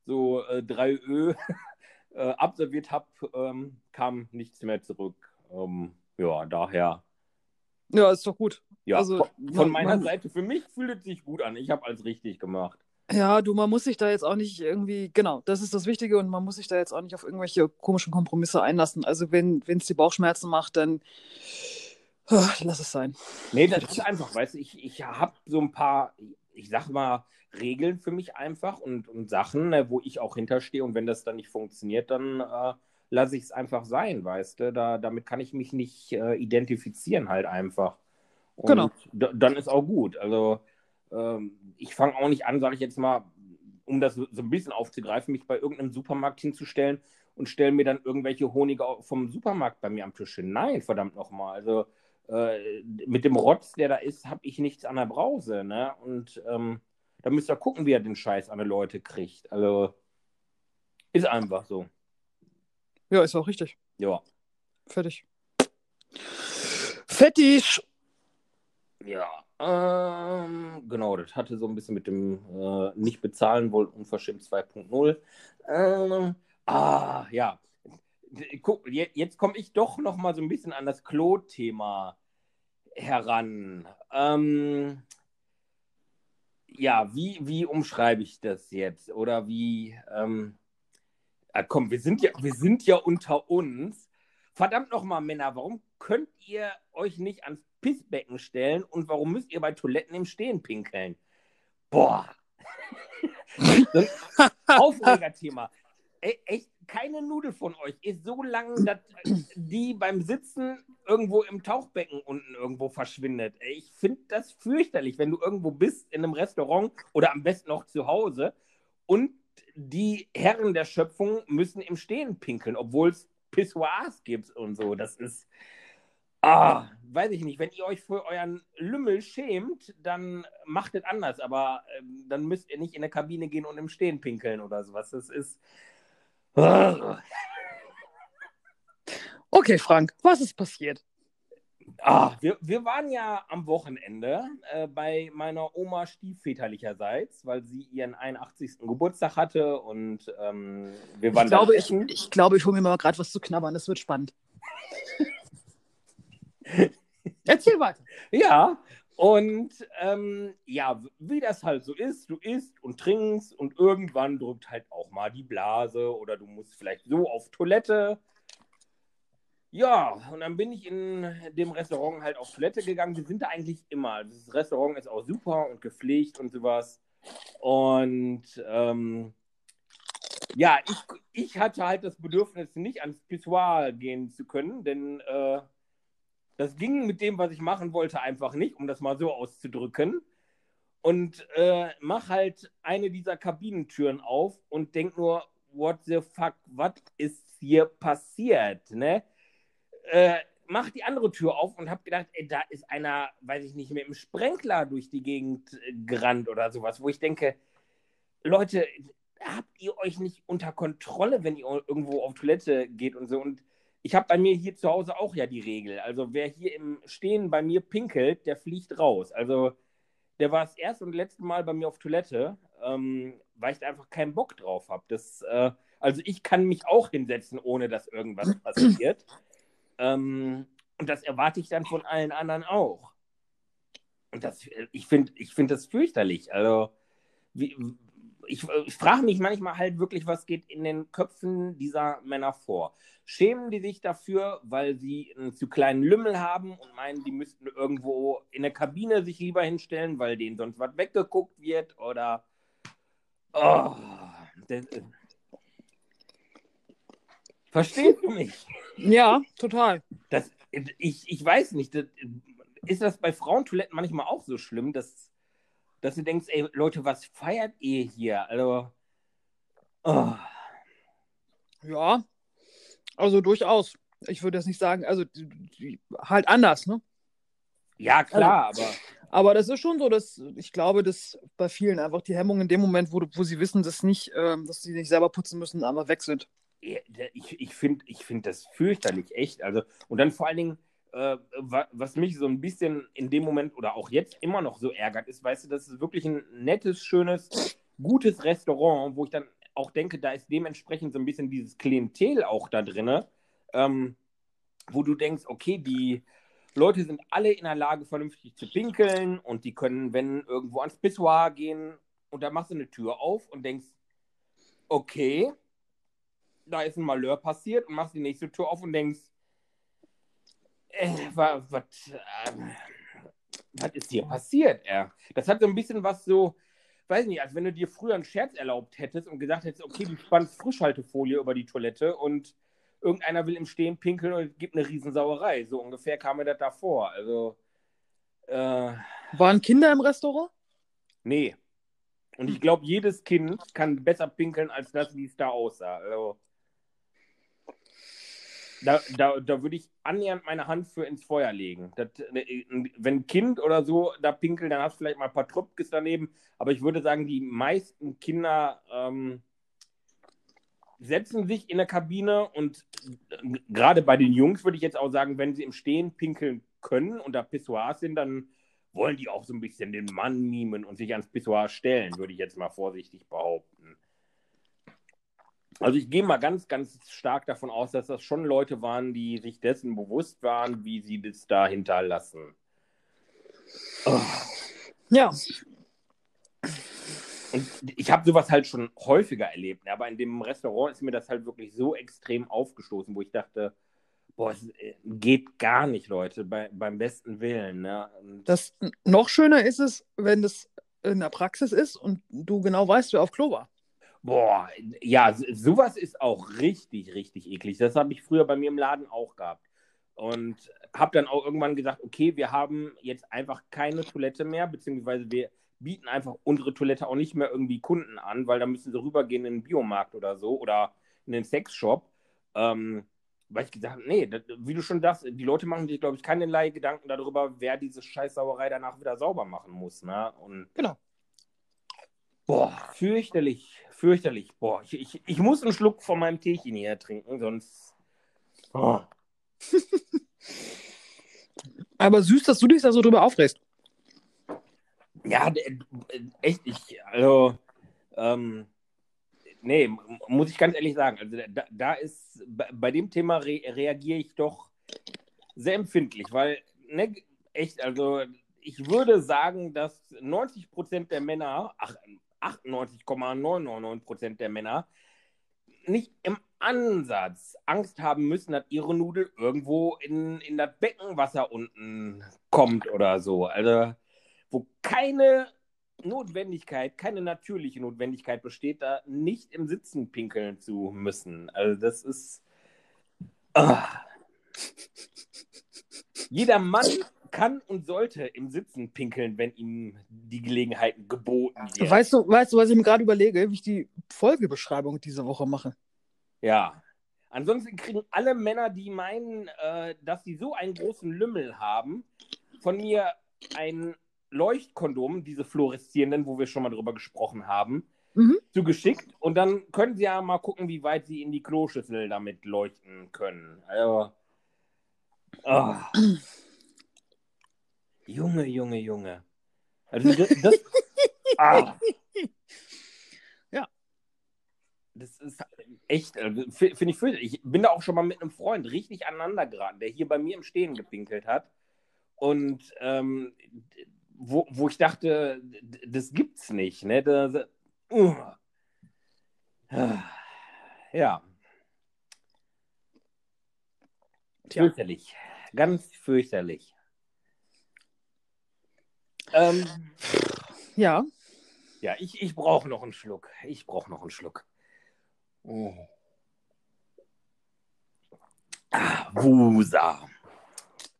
so äh, drei Ö, äh, absolviert habe, ähm, kam nichts mehr zurück. Ähm, ja, daher ja, ist doch gut. Ja, also, von, von meiner Seite, für mich fühlt es sich gut an. Ich habe alles richtig gemacht. Ja, du, man muss sich da jetzt auch nicht irgendwie, genau, das ist das Wichtige und man muss sich da jetzt auch nicht auf irgendwelche komischen Kompromisse einlassen. Also wenn es die Bauchschmerzen macht, dann oh, lass es sein. Nee, das ist einfach, weißt du, ich, ich habe so ein paar, ich sag mal, Regeln für mich einfach und, und Sachen, ne, wo ich auch hinterstehe und wenn das dann nicht funktioniert, dann äh, lasse ich es einfach sein, weißt du. Da, damit kann ich mich nicht äh, identifizieren, halt einfach. Und genau. dann ist auch gut. Also ähm, ich fange auch nicht an, sage ich jetzt mal, um das so, so ein bisschen aufzugreifen, mich bei irgendeinem Supermarkt hinzustellen und stellen mir dann irgendwelche Honige vom Supermarkt bei mir am Tisch hin. Nein, verdammt nochmal. Also äh, mit dem Rotz, der da ist, habe ich nichts an der Brause. Ne? Und ähm, da müsst ihr gucken, wie er den Scheiß an die Leute kriegt. Also ist einfach so. Ja, ist auch richtig. Ja. Fertig. Fettig. Ja, ähm, genau, das hatte so ein bisschen mit dem äh, nicht bezahlen wohl unverschämt 2.0. Ähm, ah, ja. Guck, jetzt komme ich doch noch mal so ein bisschen an das Klo-Thema heran. Ähm, ja, wie, wie umschreibe ich das jetzt? Oder wie, ähm, Ah, komm, wir sind ja, wir sind ja unter uns. Verdammt nochmal, Männer, warum könnt ihr euch nicht ans Pissbecken stellen und warum müsst ihr bei Toiletten im Stehen pinkeln? Boah. Aufregerthema. E echt, keine Nudel von euch ist so lang, dass die beim Sitzen irgendwo im Tauchbecken unten irgendwo verschwindet. Ich finde das fürchterlich, wenn du irgendwo bist in einem Restaurant oder am besten noch zu Hause und die Herren der Schöpfung müssen im Stehen pinkeln, obwohl es Pissoirs gibt und so. Das ist, ah, weiß ich nicht. Wenn ihr euch für euren Lümmel schämt, dann macht es anders. Aber ähm, dann müsst ihr nicht in der Kabine gehen und im Stehen pinkeln oder sowas. Das ist. Ah. Okay, Frank, was ist passiert? Ah, wir, wir waren ja am Wochenende äh, bei meiner Oma stiefväterlicherseits, weil sie ihren 81. Geburtstag hatte und ähm, wir waren Ich glaube, ich, ich, glaube, ich hole mir mal gerade was zu knabbern. Das wird spannend. Erzähl weiter. Ja, und ähm, ja, wie das halt so ist, du isst und trinkst und irgendwann drückt halt auch mal die Blase oder du musst vielleicht so auf Toilette. Ja, und dann bin ich in dem Restaurant halt auf Toilette gegangen. Wir sind da eigentlich immer. Das Restaurant ist auch super und gepflegt und sowas. Und ähm, ja, ich, ich hatte halt das Bedürfnis, nicht ans Pissoir gehen zu können, denn äh, das ging mit dem, was ich machen wollte, einfach nicht, um das mal so auszudrücken. Und äh, mach halt eine dieser Kabinentüren auf und denk nur, what the fuck, was ist hier passiert, ne? Äh, mach die andere Tür auf und hab gedacht, ey, da ist einer, weiß ich nicht, mit dem Sprenkler durch die Gegend äh, gerannt oder sowas, wo ich denke, Leute, habt ihr euch nicht unter Kontrolle, wenn ihr irgendwo auf Toilette geht und so? Und ich habe bei mir hier zu Hause auch ja die Regel. Also wer hier im Stehen bei mir pinkelt, der fliegt raus. Also der war das erste und letzte Mal bei mir auf Toilette, ähm, weil ich da einfach keinen Bock drauf habe. äh, also ich kann mich auch hinsetzen, ohne dass irgendwas passiert. Ähm, und das erwarte ich dann von allen anderen auch. Und das, ich finde ich find das fürchterlich. Also, wie, ich, ich frage mich manchmal halt wirklich, was geht in den Köpfen dieser Männer vor. Schämen die sich dafür, weil sie einen zu kleinen Lümmel haben und meinen, die müssten irgendwo in der Kabine sich lieber hinstellen, weil denen sonst was weggeguckt wird? Oder. Oh, das, Verstehst du mich? Ja, total. Das, ich, ich weiß nicht. Das, ist das bei Frauentoiletten manchmal auch so schlimm, dass, dass du denkst, ey, Leute, was feiert ihr hier? Also. Oh. Ja, also durchaus. Ich würde jetzt nicht sagen, also halt anders, ne? Ja, klar, also, aber. Aber das ist schon so, dass ich glaube, dass bei vielen einfach die Hemmung in dem Moment, wo, wo sie wissen, dass, nicht, ähm, dass sie nicht selber putzen müssen, einfach weg sind. Ich, ich finde ich find das fürchterlich, echt. Also, und dann vor allen Dingen, äh, was mich so ein bisschen in dem Moment oder auch jetzt immer noch so ärgert, ist, weißt du, das ist wirklich ein nettes, schönes, gutes Restaurant, wo ich dann auch denke, da ist dementsprechend so ein bisschen dieses Klientel auch da drin, ähm, wo du denkst, okay, die Leute sind alle in der Lage, vernünftig zu pinkeln und die können, wenn irgendwo ans Pissoir gehen und da machst du eine Tür auf und denkst, okay, da ist ein Malheur passiert und machst die nächste Tür auf und denkst, äh, was, was, äh, was ist hier passiert? Ja. Das hat so ein bisschen was so, weiß nicht, als wenn du dir früher einen Scherz erlaubt hättest und gesagt hättest, okay, du spannst Frischhaltefolie über die Toilette und irgendeiner will im Stehen pinkeln und gibt eine Riesensauerei. So ungefähr kam mir das da vor. Also. Äh, Waren Kinder im Restaurant? Nee. Und ich glaube, jedes Kind kann besser pinkeln als das, wie es da aussah. Also, da, da, da würde ich annähernd meine Hand für ins Feuer legen. Das, wenn ein Kind oder so da pinkelt, dann hast du vielleicht mal ein paar Tröpfkes daneben. Aber ich würde sagen, die meisten Kinder ähm, setzen sich in der Kabine und äh, gerade bei den Jungs würde ich jetzt auch sagen, wenn sie im Stehen pinkeln können und da Pissoirs sind, dann wollen die auch so ein bisschen den Mann mimen und sich ans Pissoir stellen, würde ich jetzt mal vorsichtig behaupten. Also ich gehe mal ganz, ganz stark davon aus, dass das schon Leute waren, die sich dessen bewusst waren, wie sie das da hinterlassen. Oh. Ja. Und ich habe sowas halt schon häufiger erlebt, ne? aber in dem Restaurant ist mir das halt wirklich so extrem aufgestoßen, wo ich dachte, boah, es äh, geht gar nicht, Leute, bei, beim besten Willen. Ne? das noch schöner ist es, wenn das in der Praxis ist und du genau weißt, wer auf Klo war. Boah, ja, sowas ist auch richtig, richtig eklig. Das habe ich früher bei mir im Laden auch gehabt. Und habe dann auch irgendwann gesagt, okay, wir haben jetzt einfach keine Toilette mehr, beziehungsweise wir bieten einfach unsere Toilette auch nicht mehr irgendwie Kunden an, weil da müssen sie rübergehen in den Biomarkt oder so oder in den Sexshop. Ähm, weil ich gesagt habe, nee, das, wie du schon sagst, die Leute machen sich, glaube ich, keinerlei Gedanken darüber, wer diese Scheißsauerei danach wieder sauber machen muss. Ne? Und genau. Boah, fürchterlich, fürchterlich. Boah, ich, ich, ich muss einen Schluck von meinem Teechen hier trinken, sonst. Oh. Aber süß, dass du dich da so drüber aufregst. Ja, äh, echt, ich, also, ähm, nee, muss ich ganz ehrlich sagen, also da, da ist, bei, dem Thema re reagiere ich doch sehr empfindlich, weil, ne, echt, also ich würde sagen, dass 90% der Männer, ach, 98,999% der Männer nicht im Ansatz Angst haben müssen, dass ihre Nudel irgendwo in, in das Beckenwasser unten kommt oder so. Also, wo keine Notwendigkeit, keine natürliche Notwendigkeit besteht, da nicht im Sitzen pinkeln zu müssen. Also, das ist. Ah. Jeder Mann kann und sollte im Sitzen pinkeln, wenn ihm die Gelegenheit geboten wird. Weißt du, weißt du, was ich mir gerade überlege, wie ich die Folgebeschreibung diese Woche mache? Ja. Ansonsten kriegen alle Männer, die meinen, äh, dass sie so einen großen Lümmel haben, von mir ein Leuchtkondom, diese fluoreszierenden, wo wir schon mal drüber gesprochen haben, Mhm. zugeschickt. Und dann können sie ja mal gucken, wie weit sie in die Kloschüssel damit leuchten können. Also. ah. Junge, Junge, Junge. Also das, das, ah. Ja. Das ist echt, also, finde ich fürchterlich. Ich bin da auch schon mal mit einem Freund richtig aneinander geraten, der hier bei mir im Stehen gepinkelt hat. Und ähm, wo, wo ich dachte, das gibt's nicht. Ne? Das, uh. Ja. Fürchterlich. Ganz fürchterlich. Ähm, Ja. ja, ich, ich brauche noch einen Schluck. Ich brauche noch einen Schluck. Oh. Ah, Wusa.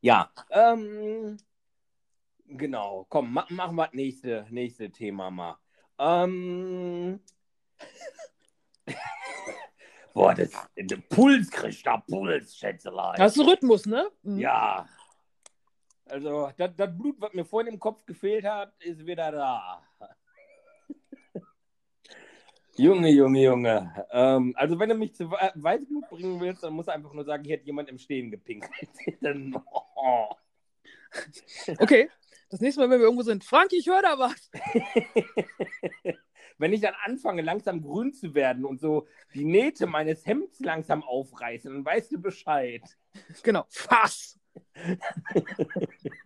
Ja, ähm, genau. Komm, ma machen wir das nächste, nächste Thema mal. Ähm, boah, das, der Puls kriegt da Puls, Schätzelein. Das ist ein Rhythmus, ne? Mhm. Ja. Also, das, Blut, was mir vorhin im Kopf gefehlt hat, ist wieder da. Junge, Junge, Junge. Ähm, also, wenn du mich zu We- Weißblut bringen willst, dann musst du einfach nur sagen, hier hat jemand im Stehen gepinkelt. dann, oh. Okay. Das nächste Mal, wenn wir irgendwo sind, Frank, ich höre da was. wenn ich dann anfange, langsam grün zu werden und so die Nähte meines Hemds langsam aufreißen, dann weißt du Bescheid. Genau. Fass.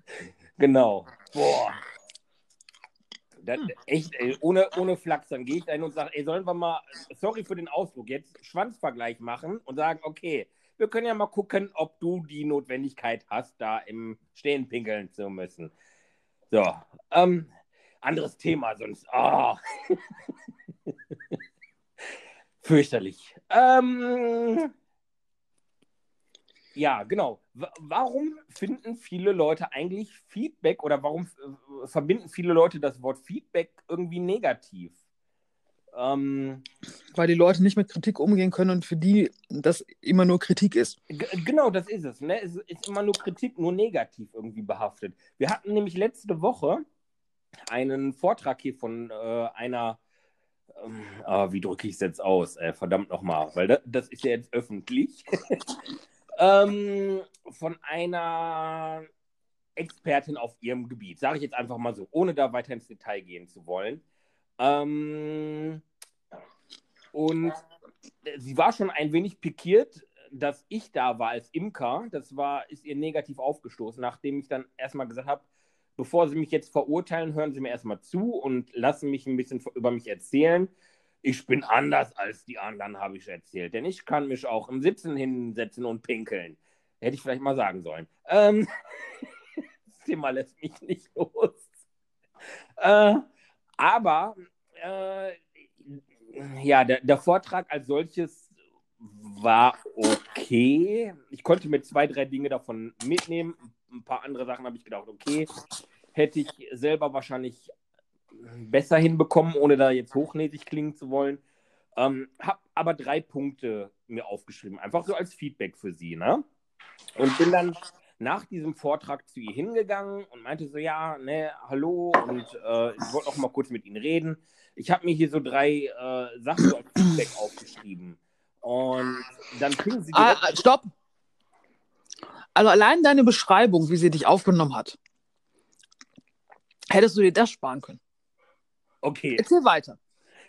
Genau. Boah. Das, echt, ey, ohne, ohne Flachs, dann gehe ich da hin und sage, ey, sollen wir mal, sorry für den Ausdruck, jetzt Schwanzvergleich machen und sagen, okay, wir können ja mal gucken, ob du die Notwendigkeit hast, da im Stehen pinkeln zu müssen. So, ähm, anderes Thema sonst. Ah. Fürchterlich. Ähm, ja, genau. Warum finden viele Leute eigentlich Feedback oder warum äh, verbinden viele Leute das Wort Feedback irgendwie negativ? Ähm, Weil die Leute nicht mit Kritik umgehen können und für die das immer nur Kritik ist. genau, das ist es. Ne? Es ist immer nur Kritik, nur negativ irgendwie behaftet. Wir hatten nämlich letzte Woche einen Vortrag hier von äh, einer, ähm, ah, wie drücke ich es jetzt aus? Äh, verdammt nochmal, weil das, das ist ja jetzt öffentlich. ähm, von einer Expertin auf ihrem Gebiet, sage ich jetzt einfach mal so, ohne da weiter ins Detail gehen zu wollen. Ähm, und sie war schon ein wenig pikiert, dass ich da war als Imker. Das war, ist ihr negativ aufgestoßen, nachdem ich dann erstmal gesagt habe, bevor Sie mich jetzt verurteilen, hören Sie mir erstmal zu und lassen mich ein bisschen über mich erzählen. Ich bin anders als die anderen, habe ich erzählt. Denn ich kann mich auch im Sitzen hinsetzen und pinkeln. Hätte ich vielleicht mal sagen sollen. Ähm, das Thema lässt mich nicht los. Äh, aber äh, ja, der, der Vortrag als solches war okay. Ich konnte mir zwei, drei Dinge davon mitnehmen. Ein paar andere Sachen habe ich gedacht, okay, hätte ich selber wahrscheinlich besser hinbekommen, ohne da jetzt hochnäsig klingen zu wollen. Ähm, habe aber drei Punkte mir aufgeschrieben, einfach so als Feedback für sie. Ne? Und bin dann nach diesem Vortrag zu ihr hingegangen und meinte so, ja, ne, hallo und äh, ich wollte noch mal kurz mit Ihnen reden. Ich habe mir hier so drei äh, Sachen so als Feedback aufgeschrieben. Und dann fingen sie direkt ah, stopp. Also allein deine Beschreibung, wie sie dich aufgenommen hat, hättest du dir das sparen können. Okay. Erzähl weiter.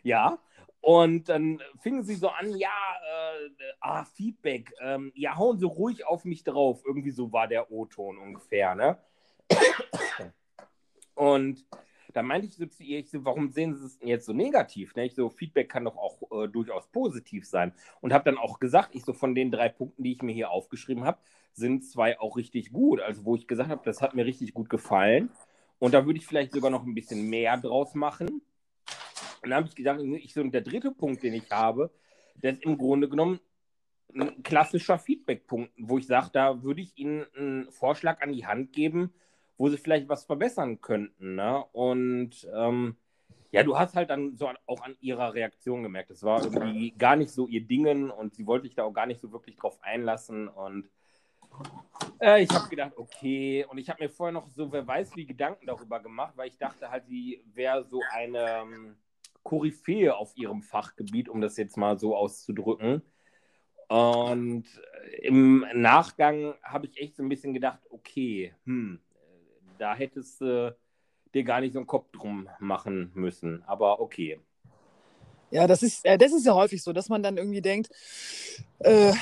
Ja. Und dann fingen sie so an, ja, äh, ah, Feedback, ähm, ja, hauen Sie ruhig auf mich drauf. Irgendwie so war der O-Ton ungefähr, ne? Und da meinte ich so zu ihr, ich so, warum sehen Sie es denn jetzt so negativ? Ne? Ich so, Feedback kann doch auch äh, durchaus positiv sein. Und habe dann auch gesagt, ich so, von den drei Punkten, die ich mir hier aufgeschrieben habe, sind zwei auch richtig gut. Also wo ich gesagt habe, das hat mir richtig gut gefallen. Und da würde ich vielleicht sogar noch ein bisschen mehr draus machen. Und dann habe ich gesagt, ich so, der dritte Punkt, den ich habe, der ist im Grunde genommen ein klassischer Feedback-Punkt, wo ich sage, da würde ich Ihnen einen Vorschlag an die Hand geben, wo Sie vielleicht was verbessern könnten. Ne? Und ähm, ja, du hast halt dann so auch an ihrer Reaktion gemerkt, es war irgendwie gar nicht so ihr Dingen und sie wollte sich da auch gar nicht so wirklich drauf einlassen und äh, ich habe gedacht, okay. Und ich habe mir vorher noch so, wer weiß, wie Gedanken darüber gemacht, weil ich dachte halt, sie wäre so eine ähm, Koryphäe auf ihrem Fachgebiet, um das jetzt mal so auszudrücken. Und im Nachgang habe ich echt so ein bisschen gedacht, okay, hm, da hättest du äh, dir gar nicht so einen Kopf drum machen müssen. Aber okay. Ja, das ist, äh, das ist ja häufig so, dass man dann irgendwie denkt, äh,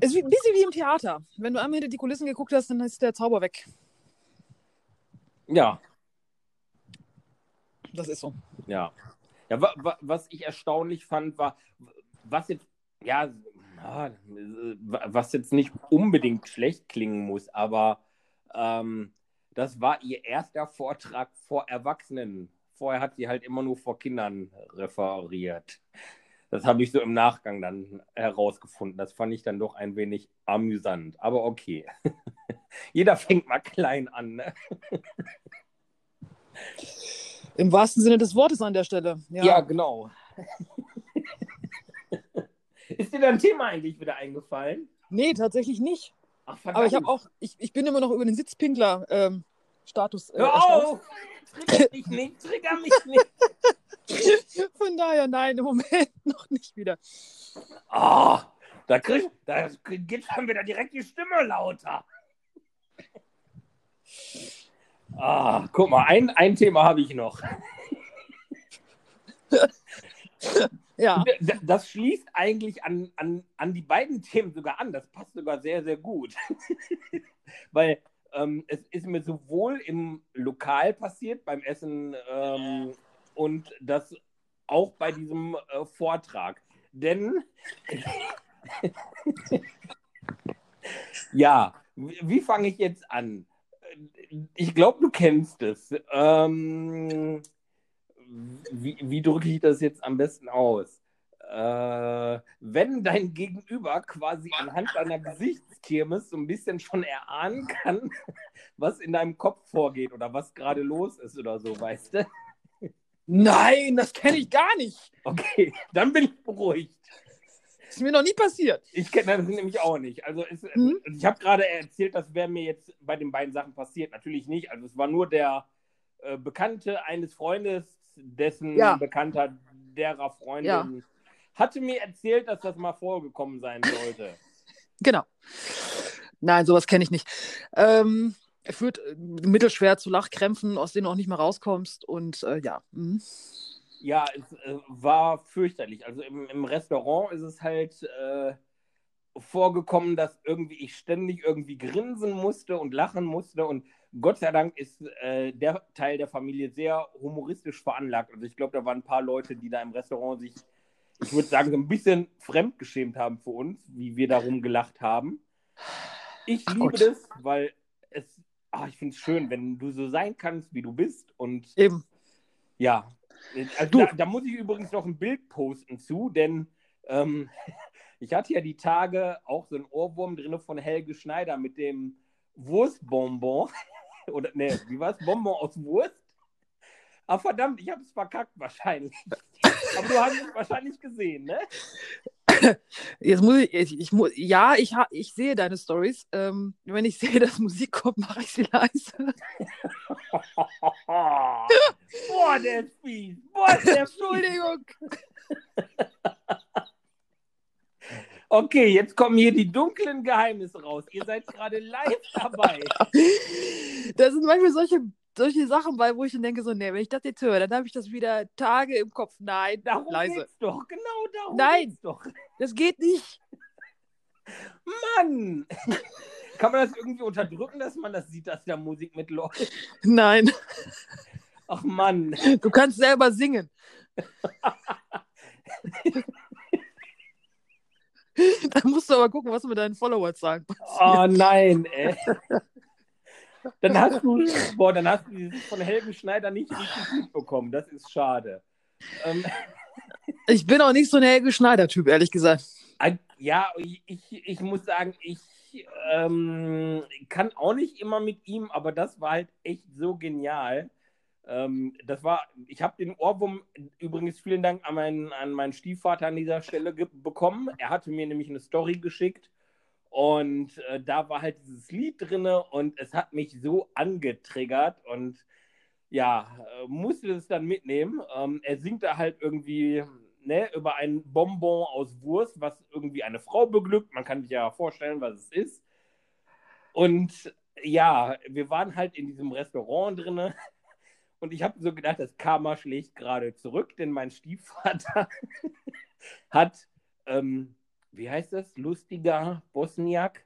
es ist ein bisschen wie im Theater. Wenn du einmal hinter die Kulissen geguckt hast, dann ist der Zauber weg. Ja. Das ist so. Ja. Ja, wa, wa, was ich erstaunlich fand, war, was jetzt, ja, was jetzt nicht unbedingt schlecht klingen muss, aber ähm, das war ihr erster Vortrag vor Erwachsenen. Vorher hat sie halt immer nur vor Kindern referiert. Das habe ich so im Nachgang dann herausgefunden. Das fand ich dann doch ein wenig amüsant. Aber okay. Jeder fängt mal klein an. Ne? Im wahrsten Sinne des Wortes an der Stelle. Ja, ja genau. Ist dir dein Thema eigentlich wieder eingefallen? Nee, tatsächlich nicht. Ach, Aber ich habe auch, ich, ich bin immer noch über den Sitzpinkler-Status. Ähm, äh, Hör auf! Trigger mich nicht, trigger mich nicht. Von daher, nein, im Moment noch nicht wieder. Oh, da, krieg, da geht schon wieder direkt die Stimme lauter. Ah, guck mal, ein, ein Thema habe ich noch. ja. Das schließt eigentlich an, an, an die beiden Themen sogar an. Das passt sogar sehr, sehr gut. Weil ähm, es ist mir sowohl im Lokal passiert, beim Essen, ähm, und das auch bei diesem äh, Vortrag. Denn, ja, wie, wie fange ich jetzt an? ich glaube, du kennst es. Ähm, wie, wie drücke ich das jetzt am besten aus? Äh, wenn dein Gegenüber quasi anhand deiner Gesichtskirmes so ein bisschen schon erahnen kann, was in deinem Kopf vorgeht oder was gerade los ist oder so, weißt du? Nein, das kenne ich gar nicht. Okay, dann bin ich beruhigt. Ist mir noch nie passiert. Ich kenne das nämlich auch nicht. Also es, mhm. ich habe gerade erzählt, das wäre mir jetzt bei den beiden Sachen passiert. Natürlich nicht. Also es war nur der äh, Bekannte eines Freundes, dessen ja. Bekannter derer Freundin. Hatte mir erzählt, dass das mal vorgekommen sein sollte. Genau. Nein, sowas kenne ich nicht. Ähm, er führt äh, mittelschwer zu Lachkrämpfen, aus denen du auch nicht mehr rauskommst. Und äh, ja. Mhm. Ja, es äh, war fürchterlich. Also im, im, Restaurant ist es halt äh, vorgekommen, dass irgendwie ich ständig irgendwie grinsen musste und lachen musste. Und Gott sei Dank ist äh, der Teil der Familie sehr humoristisch veranlagt. Also ich glaube, da waren ein paar Leute, die da im Restaurant sich, ich würde sagen, so ein bisschen fremdgeschämt haben für uns, wie wir darum gelacht haben. Ich Ach liebe Gott. das, weil es, ach, ich finde es schön, wenn du so sein kannst, wie du bist. Und eben. Ja, also da, da, muss ich übrigens noch ein Bild posten zu, denn ähm, ich hatte ja die Tage auch so einen Ohrwurm drin von Helge Schneider mit dem Wurstbonbon. Oder, ne, wie war es? Bonbon aus Wurst? Ah, verdammt, ich habe es verkackt wahrscheinlich. Aber du hast es wahrscheinlich gesehen, ne? Jetzt muss ich, ich, ich muss, ja, ich, ha, ich sehe deine Stories. Ähm, wenn ich sehe, dass Musik kommt, mache ich sie leise. Boah, der ist fies. Boah, der Entschuldigung. Okay, jetzt kommen hier die dunklen Geheimnisse raus. Ihr seid gerade live dabei. Da sind manchmal solche, solche Sachen bei, wo ich dann denke, so, nee, wenn ich das jetzt höre, dann habe ich das wieder Tage im Kopf. Nein, Darum leise. geht's doch. Genau darum Nein. geht's doch. Das geht nicht. Mann! Kann man das irgendwie unterdrücken, dass man das sieht, dass da Musik mitläuft? Nein. Ach Mann. Du kannst selber singen. Dann musst du aber gucken, was du mit deinen Followerzahlen passiert. Oh nein, ey. Dann hast du, boah, dann hast du dieses von Helgen Schneider nicht richtig mitbekommen. Das ist schade. Ähm, Ich bin auch nicht so ein Helge Schneider-Typ, ehrlich gesagt. ja, ich, ich, muss sagen, ich ähm, kann auch nicht immer mit ihm, aber das war halt echt so genial. Ähm, das war, ich habe den Ohrwurm übrigens vielen Dank an meinen, an meinen Stiefvater an dieser Stelle bekommen. Er hatte mir nämlich eine Story geschickt und äh, da war halt dieses Lied drinne und es hat mich so angetriggert und ja, äh, musste es dann mitnehmen. Ähm, er singt da halt irgendwie ne, über ein Bonbon aus Wurst, was irgendwie eine Frau beglückt. Man kann sich ja vorstellen, was es ist. Und ja, wir waren halt in diesem Restaurant drinne und ich habe so gedacht, das Karma schlägt gerade zurück, denn mein Stiefvater hat, ähm, wie heißt das, lustiger Bosniak?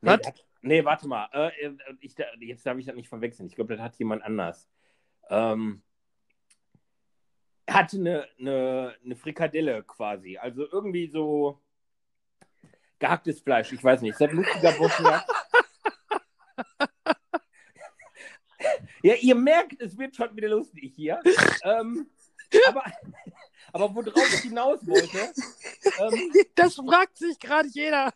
Nee, Was? hat, nee warte mal, äh, äh, ich, jetzt darf ich das nicht verwechseln. Ich glaube, das hat jemand anders. Ähm, hatte eine, eine, eine Frikadelle quasi, also irgendwie so gehacktes Fleisch, ich weiß nicht, ist das lustiger Bosniak? Ja, ihr merkt, es wird schon wieder lustig hier. Ähm, aber, aber worauf ich hinaus wollte, ähm, Das fragt sich gerade jeder.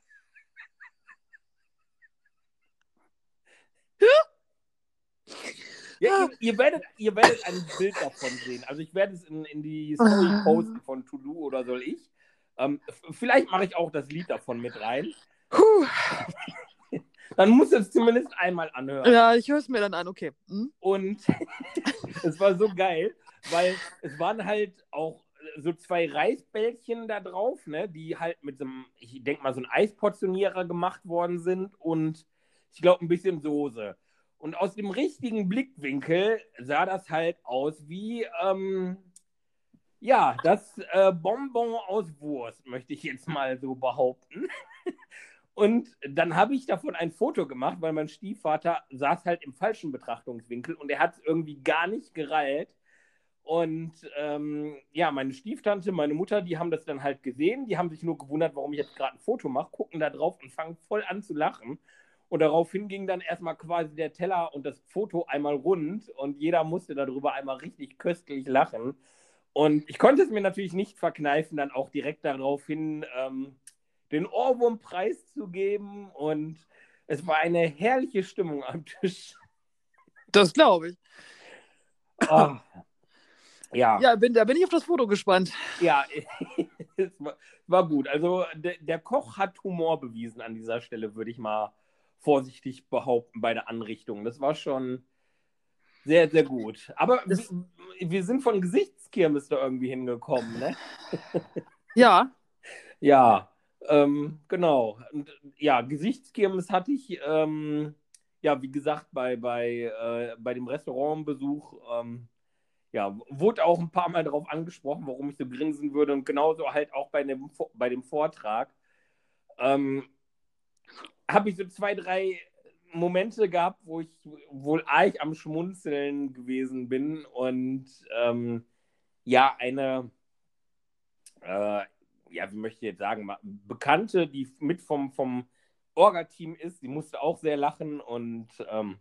ja, ihr, ihr, werdet, ihr werdet ein Bild davon sehen. Also ich werde es in, in die Story posten von To-Do oder soll ich. Ähm, vielleicht mache ich auch das Lied davon mit rein. Puh. Dann muss es zumindest einmal anhören. Ja, ich höre es mir dann an, okay. Hm? Und es war so geil, weil es waren halt auch so zwei Reisbällchen da drauf, ne, die halt mit so einem, ich denke mal, so einem Eisportionierer gemacht worden sind und ich glaube ein bisschen Soße. Und aus dem richtigen Blickwinkel sah das halt aus wie, ähm, ja, das äh, Bonbon aus Wurst, möchte ich jetzt mal so behaupten. Und dann habe ich davon ein Foto gemacht, weil mein Stiefvater saß halt im falschen Betrachtungswinkel und er hat es irgendwie gar nicht gereilt. Und ähm, ja, meine Stieftante, meine Mutter, die haben das dann halt gesehen. Die haben sich nur gewundert, warum ich jetzt gerade ein Foto mache, gucken da drauf und fangen voll an zu lachen. Und daraufhin ging dann erstmal quasi der Teller und das Foto einmal rund und jeder musste darüber einmal richtig köstlich lachen. Und ich konnte es mir natürlich nicht verkneifen, dann auch direkt daraufhin ähm, den Ohrwurm preiszugeben. Und es war eine herrliche Stimmung am Tisch. Das glaube ich. Ah. Ja, Ja, bin, da bin ich auf das Foto gespannt. ja, es war, war gut. Also der, der Koch hat Humor bewiesen an dieser Stelle, würde ich mal vorsichtig behaupten, bei der Anrichtung. Das war schon sehr, sehr gut. Aber Das- wir, wir sind von Gesichtskirmes da irgendwie hingekommen, ne? Ja, Ja, ähm, genau. Und, ja, Gesichtskirmes hatte ich, ähm, ja, wie gesagt, bei, bei, äh, bei dem Restaurantbesuch, ähm, ja, wurde auch ein paar Mal darauf angesprochen, warum ich so grinsen würde und genauso halt auch bei dem, bei dem Vortrag. Ähm, habe ich so zwei, drei Momente gehabt, wo ich wohl arg am Schmunzeln gewesen bin und ähm, ja, eine, äh, ja, wie möchte ich jetzt sagen, Bekannte, die mit vom, vom Orga-Team ist, die musste auch sehr lachen und ähm,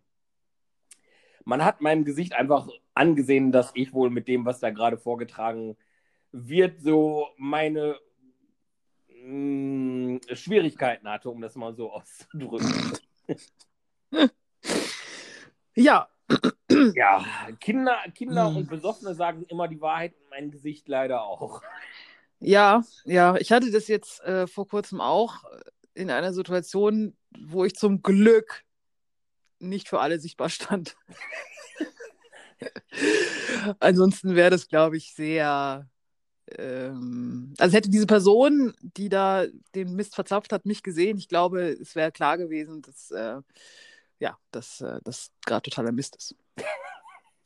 man hat meinem Gesicht einfach angesehen, dass ich wohl mit dem, was da gerade vorgetragen wird, so meine mh, Schwierigkeiten hatte, um das mal so auszudrücken. ja, Ja, Kinder, Kinder Hm. und Besoffene sagen immer die Wahrheit und mein Gesicht leider auch. ja, ja. Ich hatte das jetzt äh, vor kurzem auch in einer Situation, wo ich zum Glück nicht für alle sichtbar stand. Ansonsten wäre das, glaube ich, sehr, ähm, also hätte diese Person, die da den Mist verzapft hat, mich gesehen, ich glaube, es wäre klar gewesen, dass äh, ja, dass äh, das gerade totaler Mist ist.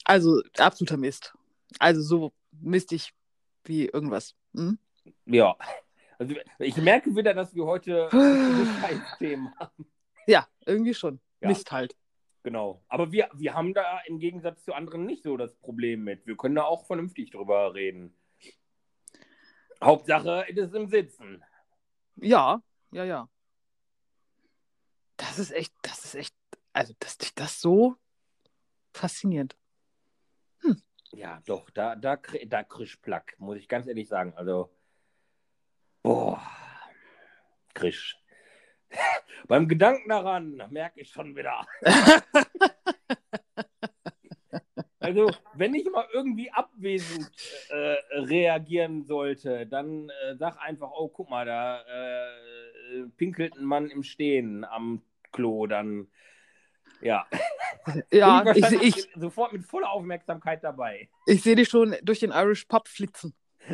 Also absoluter Mist. Also so mistig wie irgendwas. Hm? Ja. Also ich merke wieder, dass wir heute Scheißthemen haben. Ja, irgendwie schon. Ja. Mist halt. Genau. Aber wir, wir haben da im Gegensatz zu anderen nicht so das Problem mit. Wir können da auch vernünftig drüber reden. Hauptsache, es ist im Sitzen. Ja, ja, ja. Das ist echt, das ist echt, also dass dich das so faszinierend. Ja, doch, da, da, da krisch Plack, muss ich ganz ehrlich sagen. Also, boah, krisch. Beim Gedanken daran merke ich schon wieder. Also, wenn ich mal irgendwie abwesend äh, reagieren sollte, dann äh, sag einfach, oh, guck mal, da äh, pinkelt ein Mann im Stehen am Klo, dann, ja. Ja, ich, wahrscheinlich ich, sofort mit voller Aufmerksamkeit dabei. ich sehe dich schon durch den Irish Pub flitzen.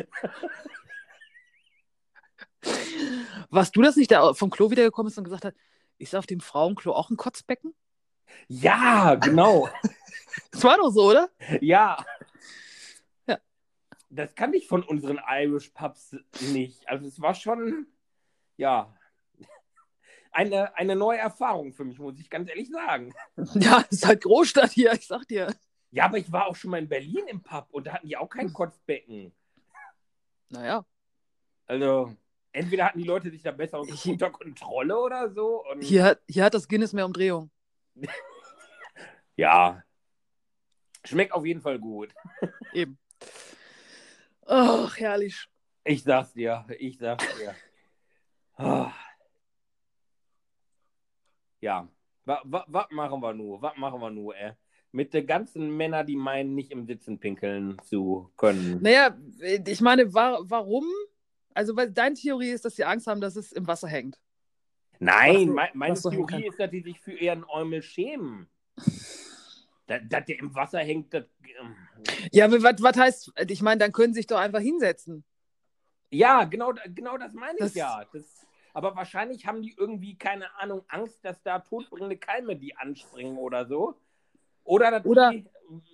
Warst du das nicht, der vom Klo wiedergekommen ist und gesagt hat, ist auf dem Frauenklo auch ein Kotzbecken? Ja, genau. Das war doch so, oder? Ja. Ja. Das kann ich von unseren Irish Pubs nicht. Also es war schon, ja, eine, eine neue Erfahrung für mich, muss ich ganz ehrlich sagen. Ja, es ist halt Großstadt hier, ich sag dir. Ja, aber ich war auch schon mal in Berlin im Pub und da hatten die auch kein Kotzbecken. Naja. Also entweder hatten die Leute sich da besser Ich- unter Kontrolle oder so. Hier hat, hier hat das Guinness mehr Umdrehung. Ja. Schmeckt auf jeden Fall gut. Eben. Ach, herrlich. Ich sag's dir, ich sag's dir. Ah. Ja, was wa, wa machen wir nur? Was machen wir nur, ey? Mit den ganzen Männern, die meinen, nicht im Sitzen pinkeln zu können. Naja, ich meine, wa warum? Also, weil deine Theorie ist, dass sie Angst haben, dass es im Wasser hängt. Nein, was mein, so- meine was Theorie ist, dass die sich für ihren Eumel schämen. dass, dass der im Wasser hängt, das. ähm, Ja, aber was was heißt, ich meine, dann können sie sich doch einfach hinsetzen. Ja, genau, genau das meine ich Das- ja. Das, aber wahrscheinlich haben die irgendwie, keine Ahnung, Angst, dass da todbringende Keime die anspringen oder so. Oder, dass Oder- die,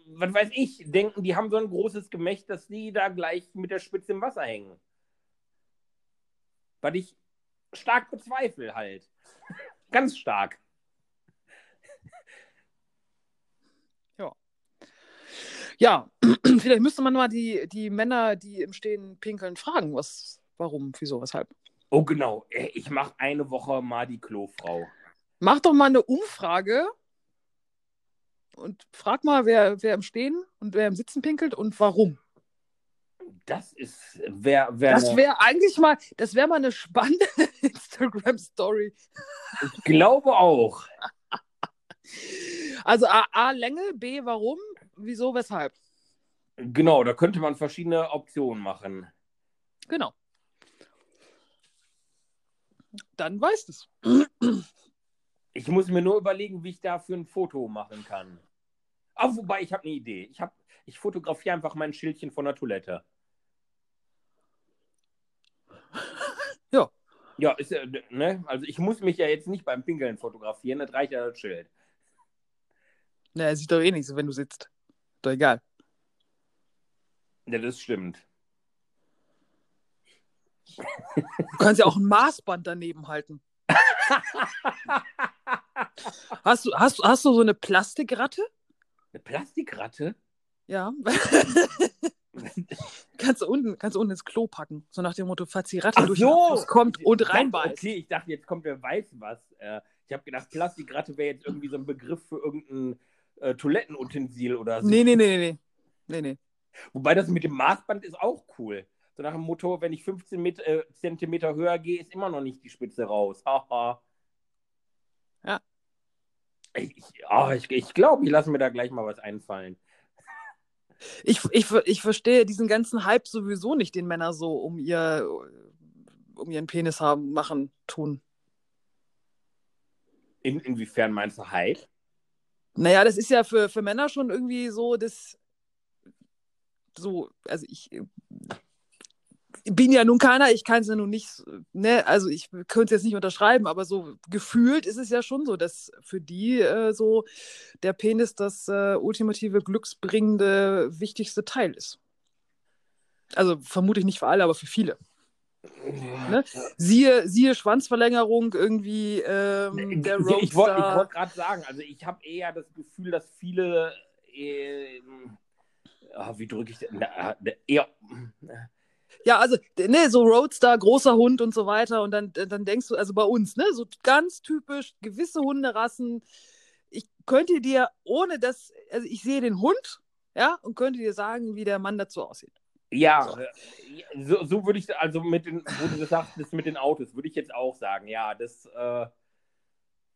was weiß ich, denken, die haben so ein großes Gemächt, dass die da gleich mit der Spitze im Wasser hängen. Was ich stark bezweifle halt. Ganz stark. Ja, vielleicht müsste man mal die, die Männer, die im Stehen pinkeln, fragen, was, warum, wieso, weshalb. Oh, genau. Ey, Ich mache eine Woche mal die Klofrau. Mach doch mal eine Umfrage und frag mal, wer, wer im Stehen und wer im Sitzen pinkelt und warum. Das ist, wer, wer Das wäre eigentlich mal, das wäre mal eine spannende Instagram-Story. ich glaube auch. Also A, A, Länge, B, warum, wieso, weshalb. Genau, da könnte man verschiedene Optionen machen. Genau. Dann weißt es. Ich muss mir nur überlegen, wie ich dafür ein Foto machen kann. Ah, wobei, ich habe eine Idee. Ich, hab, ich fotografiere einfach mein Schildchen von der Toilette. Ja. Ist ja, ne? Also ich muss mich ja jetzt nicht beim Pinkeln fotografieren, das reicht ja das Schild. Naja, sieht doch eh nicht so, wenn du sitzt. Doch egal. Ja, das stimmt. Du kannst ja auch ein Maßband daneben halten. Hast du, hast, hast du so eine Plastikratte? Eine Plastikratte? Ja. kannst, du unten, kannst du unten ins Klo packen. So nach dem Motto, die Ratte durch so. den kommt und reinbeißt. Okay, ich dachte, jetzt kommt wer weiß was. Äh, ich habe gedacht, Plastikratte wäre jetzt irgendwie so ein Begriff für irgendein äh, Toilettenutensil oder so. Nee, nee, nee, nee. Nee, nee. Wobei das mit dem Maßband ist auch cool. So nach dem Motto, wenn ich 15 Met äh, Zentimeter höher gehe, ist immer noch nicht die Spitze raus. Haha. Ja. Ich, oh, ich, ich glaube, ich lasse mir da gleich mal was einfallen. Ich, ich, ich verstehe diesen ganzen Hype sowieso nicht, den Männer so um ihr um ihren Penis haben, machen, tun. In, inwiefern meinst du Hype? Naja, das ist ja für, für Männer schon irgendwie so das so, also ich bin ja nun keiner, ich kann es ja nun nicht, ne, also ich könnte es jetzt nicht unterschreiben, aber so gefühlt ist es ja schon so, dass für die äh, so der Penis das äh, ultimative glücksbringende wichtigste Teil ist. Also vermutlich nicht für alle, aber für viele. Ne? Siehe, siehe Schwanzverlängerung irgendwie ähm, der Roadster. Ich wollte wollt gerade sagen, also ich habe eher das Gefühl, dass viele, äh, oh, wie drücke ich das? eher, ja, also, ne, so Roadster, großer Hund und so weiter. Und dann, dann denkst du, also bei uns, ne, so ganz typisch, gewisse Hunderassen. Ich könnte dir, ohne dass, also ich sehe den Hund, ja, und könnte dir sagen, wie der Mann dazu aussieht. Ja, so, äh, so, so würde ich, also mit den, wo du gesagt hast, mit den Autos, würde ich jetzt auch sagen, ja, das, äh,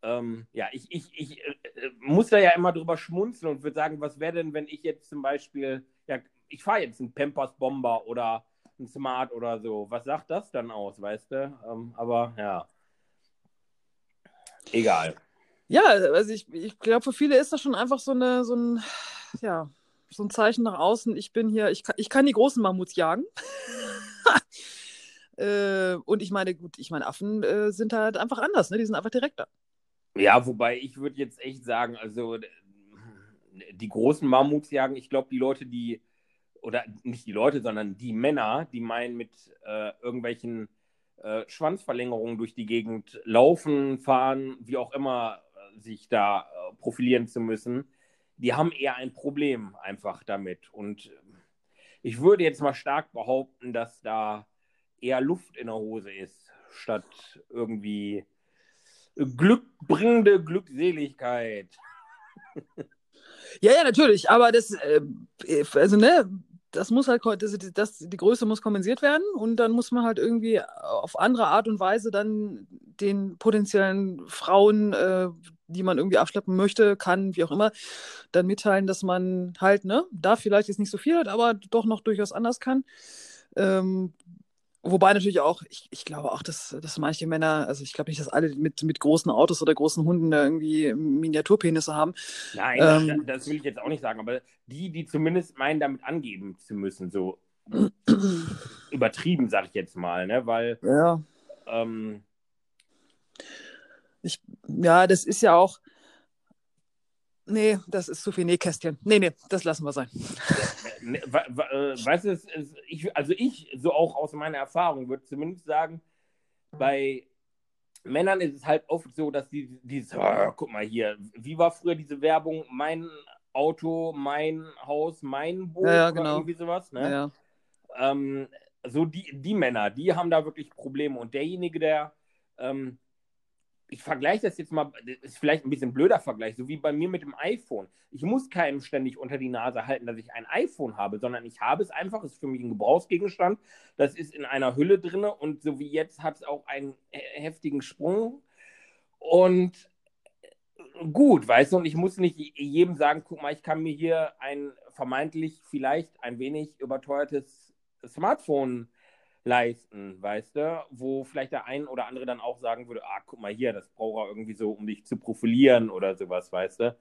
ähm, ja, ich, ich, ich äh, äh, muss da ja immer drüber schmunzeln und würde sagen, was wäre denn, wenn ich jetzt zum Beispiel, ja, ich fahre jetzt einen Pampers Bomber oder ein Smart oder so. Was sagt das dann aus, weißt du? Ähm, aber ja. Egal. Ja, also ich, ich glaube, für viele ist das schon einfach so, eine, so ein, ja, so ein Zeichen nach außen. Ich bin hier, ich kann, ich kann die großen Mammuts jagen. äh, und ich meine, gut, ich meine, Affen äh, sind halt einfach anders, ne? Die sind einfach direkter. Ja, wobei ich würde jetzt echt sagen, also die großen Mammuts jagen, ich glaube, die Leute, die oder nicht die Leute, sondern die Männer, die meinen, mit äh, irgendwelchen äh, Schwanzverlängerungen durch die Gegend laufen, fahren, wie auch immer, äh, sich da äh, profilieren zu müssen, die haben eher ein Problem einfach damit. Und ich würde jetzt mal stark behaupten, dass da eher Luft in der Hose ist, statt irgendwie glückbringende Glückseligkeit. Ja, ja, natürlich, aber das, äh, also ne, das muss halt, das, das, die Größe muss kompensiert werden und dann muss man halt irgendwie auf andere Art und Weise dann den potenziellen Frauen, äh, die man irgendwie abschleppen möchte, kann, wie auch immer, dann mitteilen, dass man halt, ne, da vielleicht jetzt nicht so viel hat, aber doch noch durchaus anders kann. Ähm, Wobei natürlich auch, ich, ich glaube auch, dass, dass manche Männer, also ich glaube nicht, dass alle mit, mit großen Autos oder großen Hunden da irgendwie Miniaturpenisse haben. Nein, ähm, das, das, will ich jetzt auch nicht sagen, aber die, die zumindest meinen, damit angeben zu müssen, so übertrieben, sag ich jetzt mal, ne? Weil. Ja. Ähm, ich, ja, das ist ja auch. Nee, das ist zu viel Nähkästchen. Nee, nee, das lassen wir sein. Ne, äh, weißt du, ich, also ich, so auch aus meiner Erfahrung, würde zumindest sagen, bei Männern ist es halt oft so, dass die dieses, oh, guck mal hier, wie war früher diese Werbung, mein Auto, mein Haus, mein Boot ja, ja, genau. oder irgendwie sowas, ne? Ja. Ähm, so die, die Männer, die haben da wirklich Probleme und derjenige, der ähm, ich vergleiche das jetzt mal, das ist vielleicht ein bisschen blöder Vergleich, so wie bei mir mit dem iPhone. Ich muss keinem ständig unter die Nase halten, dass ich ein iPhone habe, sondern ich habe es einfach, es ist für mich ein Gebrauchsgegenstand, das ist in einer Hülle drin und so wie jetzt hat es auch einen heftigen Sprung und gut, weißt du, und ich muss nicht jedem sagen, guck mal, ich kann mir hier ein vermeintlich vielleicht ein wenig überteuertes Smartphone leisten, weißt du, wo vielleicht der ein oder andere dann auch sagen würde, ah, guck mal hier, das braucht er irgendwie so, um dich zu profilieren oder sowas, weißt du.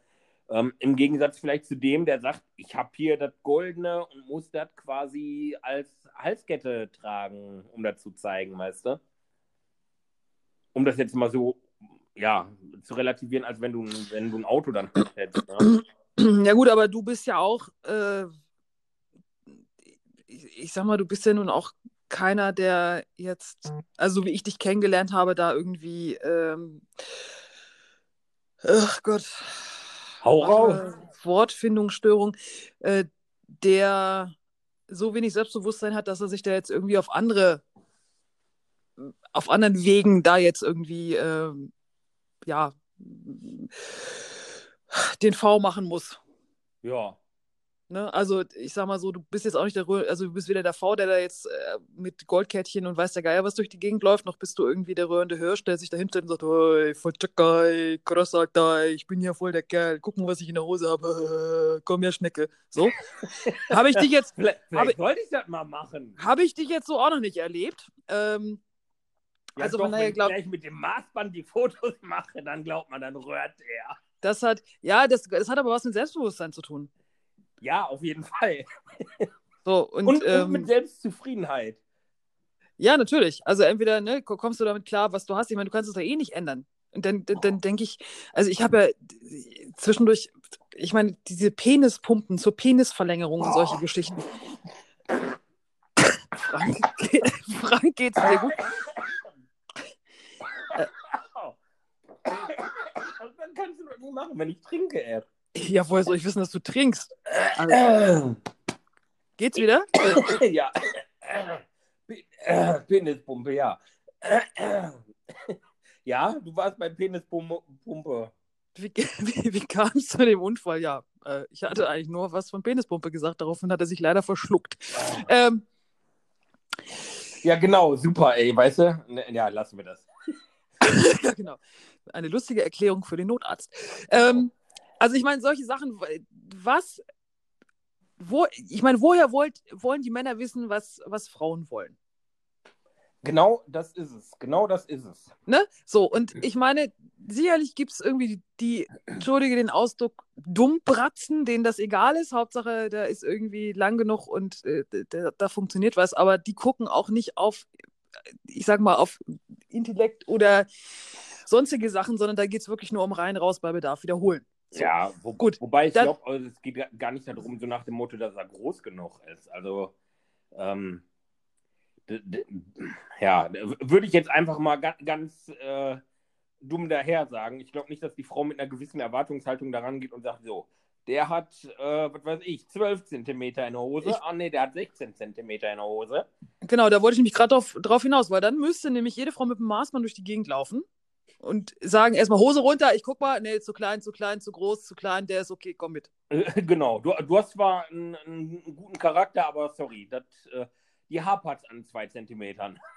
Ähm, Im Gegensatz vielleicht zu dem, der sagt, ich habe hier das Goldene und muss das quasi als Halskette tragen, um das zu zeigen, weißt du. Um das jetzt mal so, ja, zu relativieren, als wenn du, wenn du ein Auto dann hättest. Ne? Ja gut, aber du bist ja auch, äh, ich, ich sag mal, du bist ja nun auch keiner, der jetzt, also wie ich dich kennengelernt habe, da irgendwie, ähm, ach Gott, Hau raus. Wortfindungsstörung, äh, der so wenig Selbstbewusstsein hat, dass er sich da jetzt irgendwie auf andere, auf anderen Wegen da jetzt irgendwie, äh, ja, den V machen muss. Ja. Ne? Also ich sag mal so, du bist jetzt auch nicht der, also du bist weder der V, der da jetzt äh, mit Goldkettchen und weiß der Geier was durch die Gegend läuft, noch bist du irgendwie der rührende Hirsch, der sich da hinstellt und sagt, hey, voll krass, Alter, ich bin ja voll der Kerl, guck mal, was ich in der Hose habe, komm her, Schnecke. So. habe ich dich jetzt... vielleicht, vielleicht wollte ich das mal machen. Habe ich dich jetzt so auch noch nicht erlebt. Ähm, ja, also doch, wenn glaub, ich gleich mit dem Maßband die Fotos mache, dann glaubt man, dann rührt er. Das hat, ja, das, das hat aber was mit Selbstbewusstsein zu tun. Ja, auf jeden Fall. So, und, und, ähm, und mit Selbstzufriedenheit. Ja, natürlich. Also entweder ne, kommst du damit klar, was du hast. Ich meine, du kannst es doch eh nicht ändern. Und dann, dann, dann denke ich, also ich habe ja zwischendurch, ich meine, diese Penispumpen zur Penisverlängerung und solche Geschichten. Frank, Frank geht's dir gut? Dann kannst du doch nie machen, wenn ich trinke, ey. Ja, woher soll ich wissen, dass du trinkst? Also, geht's wieder? ja. Pe- Penispumpe, ja. Ja, du warst bei Penispumpe. Wie, wie, wie kam es zu dem Unfall? Ja, äh, ich hatte eigentlich nur was von Penispumpe gesagt, daraufhin hat er sich leider verschluckt. Ähm, Ja, genau, super, ey, weißt du? Ne, Ja, lassen wir das. ja, genau. Eine lustige Erklärung für den Notarzt. Ähm, also ich meine, solche Sachen, was, wo, ich meine, woher wollt, wollen die Männer wissen, was, was Frauen wollen? Genau das ist es. Genau das ist es. Ne? So, und ich meine, sicherlich gibt es irgendwie die, entschuldige den Ausdruck, Dummbratzen, denen das egal ist. Hauptsache, da ist irgendwie lang genug und äh, da, da funktioniert was, aber die gucken auch nicht auf, ich sag mal, auf Intellekt oder sonstige Sachen, sondern da geht es wirklich nur um rein, raus bei Bedarf wiederholen. So. Ja, wo, Gut, wobei ich glaube, also, es geht gar nicht darum, so nach dem Motto, dass er groß genug ist. Also, ähm, ja, würde ich jetzt einfach mal ga, ganz äh, dumm daher sagen. Ich glaube nicht, dass die Frau mit einer gewissen Erwartungshaltung daran geht und sagt, so, der hat, äh, was weiß ich, 12 Zentimeter in der Hose. Ich- ah, nee, der hat 16 Zentimeter in der Hose. Genau, da wollte ich nämlich gerade drauf, drauf hinaus, weil dann müsste nämlich jede Frau mit dem Maßmann durch die Gegend laufen und sagen erstmal Hose runter, ich guck mal, nee, zu klein, zu klein, zu groß, zu klein, der ist okay, komm mit. Äh, genau, du, du hast zwar einen, einen guten Charakter, aber sorry, das, äh, die hapert an zwei Zentimetern.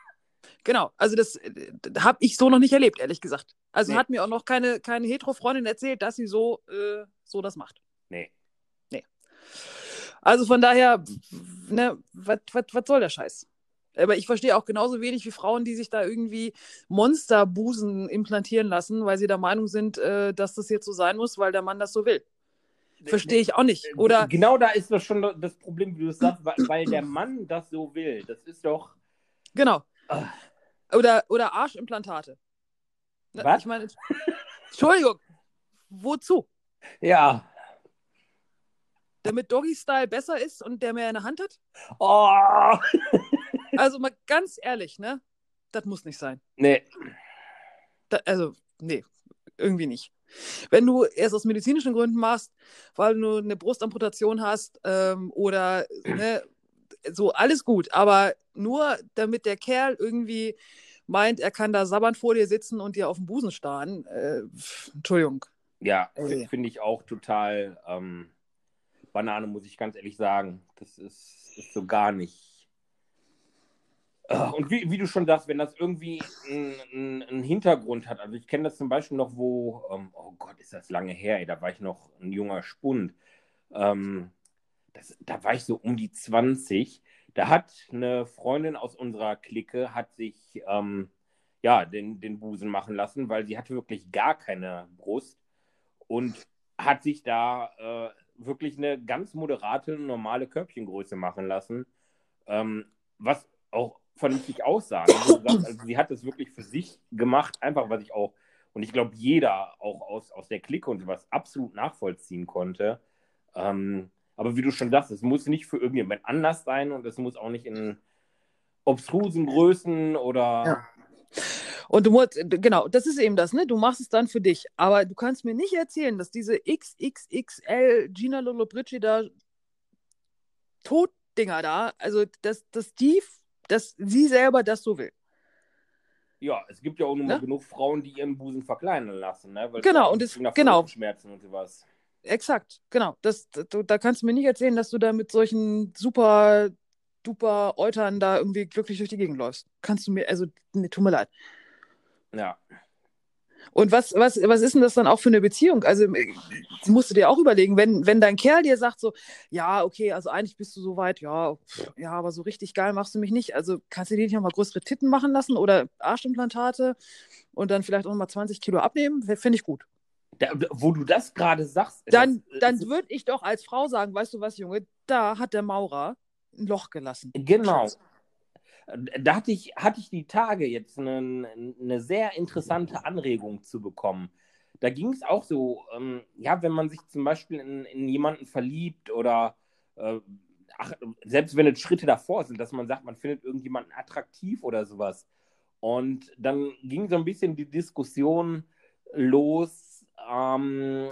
Genau, also das, das habe ich so noch nicht erlebt, ehrlich gesagt. Also Nee. hat mir auch noch keine, keine Hetero-Freundin erzählt, dass sie so, äh, so das macht. Nee. Also von daher, ne, was soll der Scheiß? Aber ich verstehe auch genauso wenig wie Frauen, die sich da irgendwie Monsterbusen implantieren lassen, weil sie der Meinung sind, äh, dass das jetzt so sein muss, weil der Mann das so will. Verstehe ich auch nicht. Oder Genau da ist das schon das Problem, wie du es sagst, weil, der Mann das so will. Das ist doch. genau. Ah. Oder, oder Arschimplantate. Was? Ich meine, Entschuldigung, wozu? Ja. Damit Doggy Style besser ist und der mehr in der Hand hat? Oh. Also mal ganz ehrlich, ne? Das muss nicht sein. Nee. Da, also, nee, irgendwie nicht. Wenn du erst aus medizinischen Gründen machst, weil du eine Brustamputation hast ähm, oder ne, so, alles gut, aber nur damit der Kerl irgendwie meint, er kann da sabbernd vor dir sitzen und dir auf den Busen starren. Äh, Entschuldigung. Ja, Ey. finde ich auch total ähm, Banane, muss ich ganz ehrlich sagen. Das ist, ist so gar nicht. Und wie, wie du schon sagst, wenn das irgendwie einen einen Hintergrund hat, also ich kenne das zum Beispiel noch, wo, ähm, oh Gott, ist das lange her, ey, da war ich noch ein junger Spund. Ähm, das, da war ich so um die 20. Da hat eine Freundin aus unserer Clique, hat sich ähm, ja, den, den Busen machen lassen, weil sie hatte wirklich gar keine Brust und hat sich da äh, wirklich eine ganz moderate, normale Körbchengröße machen lassen, ähm, was auch vernünftig? Wie gesagt, Also sie hat es wirklich für sich gemacht, einfach was ich auch, und ich glaube, jeder auch aus, aus der Clique und sowas absolut nachvollziehen konnte. Ähm, aber wie du schon sagst, es muss nicht für irgendjemand anders sein und es muss auch nicht in obstrusen Größen oder Ja. Und du musst, genau, das ist eben das, ne? Du machst es dann für dich. Aber du kannst mir nicht erzählen, dass diese XXXL Gina Lollobrigida Toddinger da, also dass, dass die, dass sie selber das so will. Ja, es gibt ja auch nur Ne? genug Frauen, die ihren Busen verkleinern lassen, ne? Weil Genau, und es- der genau. Schmerzen und sowas. Exakt, genau. Das, das, da kannst du mir nicht erzählen, dass du da mit solchen super duper Eutern da irgendwie glücklich durch die Gegend läufst. Kannst du mir, also, nee, tut mir leid. Ja. Und was, was, was ist denn das dann auch für eine Beziehung? Also äh, musst du dir auch überlegen, wenn, wenn dein Kerl dir sagt so, ja, okay, also eigentlich bist du so weit, ja, ja, aber so richtig geil machst du mich nicht. Also kannst du dir nicht noch mal größere Titten machen lassen oder Arschimplantate und dann vielleicht auch noch mal 20 Kilo abnehmen? Finde ich gut. Da, wo du das gerade sagst, Dann, das, dann würde ich doch als Frau sagen, weißt du was, Junge, da hat der Maurer ein Loch gelassen. Genau. Da hatte ich, hatte ich die Tage jetzt eine, eine sehr interessante Anregung zu bekommen. Da ging es auch so, ähm, ja, wenn man sich zum Beispiel in, in jemanden verliebt oder äh, ach, selbst wenn es Schritte davor sind, dass man sagt, man findet irgendjemanden attraktiv oder sowas. Und dann ging so ein bisschen die Diskussion los, ähm,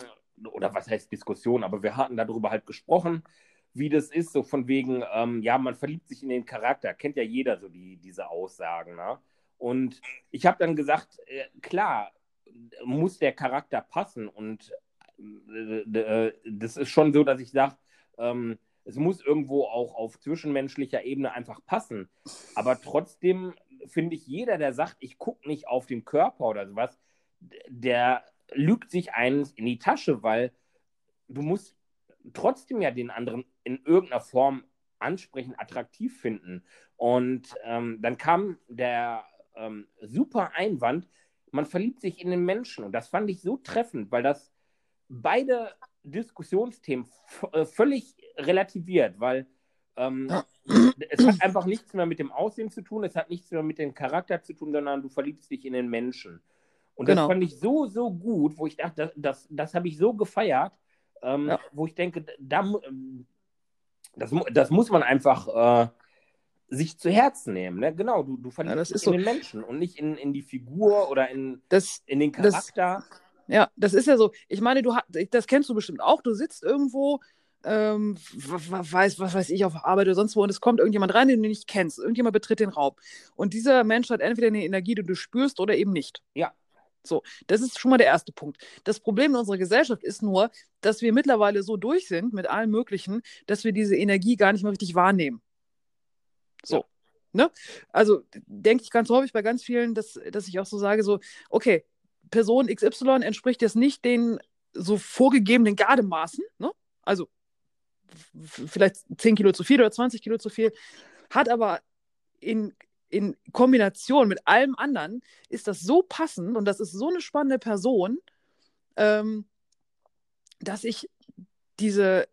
oder was heißt Diskussion, aber wir hatten darüber halt gesprochen, wie das ist, so von wegen, ähm, ja, man verliebt sich in den Charakter, kennt ja jeder so die, diese Aussagen. Ne? Und ich habe dann gesagt, äh, klar, muss der Charakter passen und äh, äh das ist schon so, dass ich sage, ähm, es muss irgendwo auch auf zwischenmenschlicher Ebene einfach passen. Aber trotzdem finde ich, jeder, der sagt, ich gucke nicht auf den Körper oder sowas, der lügt sich eins in die Tasche, weil du musst trotzdem ja den anderen in irgendeiner Form ansprechend attraktiv finden. Und ähm, dann kam der ähm, super Einwand, man verliebt sich in den Menschen. Und das fand ich so treffend, weil das beide Diskussionsthemen äh, völlig relativiert, weil ähm, es hat einfach nichts mehr mit dem Aussehen zu tun, es hat nichts mehr mit dem Charakter zu tun, sondern du verliebst dich in den Menschen. Und genau. das fand ich so, so gut, wo ich dachte, das, das, das habe ich so gefeiert, ähm, ja. wo ich denke, da, ähm, das, das muss man einfach äh, sich zu Herzen nehmen. Ne? Genau, du, du verliebst ja, dich in so. den Menschen und nicht in, in die Figur oder in, das, in den Charakter. Das, ja, das ist ja so. Ich meine, du das kennst du bestimmt auch. Du sitzt irgendwo, ähm, weiß, was weiß ich, auf Arbeit oder sonst wo, und es kommt irgendjemand rein, den du nicht kennst. Irgendjemand betritt den Raum. Und dieser Mensch hat entweder eine Energie, die du spürst oder eben nicht. Ja. So, das ist schon mal der erste Punkt. Das Problem in unserer Gesellschaft ist nur, dass wir mittlerweile so durch sind mit allem Möglichen, dass wir diese Energie gar nicht mehr richtig wahrnehmen. So. Ja. Ne? Also denke ich ganz häufig bei ganz vielen, dass, dass ich auch so sage, so, okay, Person XY entspricht jetzt nicht den so vorgegebenen Gardemaßen, ne? also vielleicht 10 Kilo zu viel oder 20 Kilo zu viel, hat aber in, in Kombination mit allem anderen ist das so passend und das ist so eine spannende Person, ähm, dass ich diese,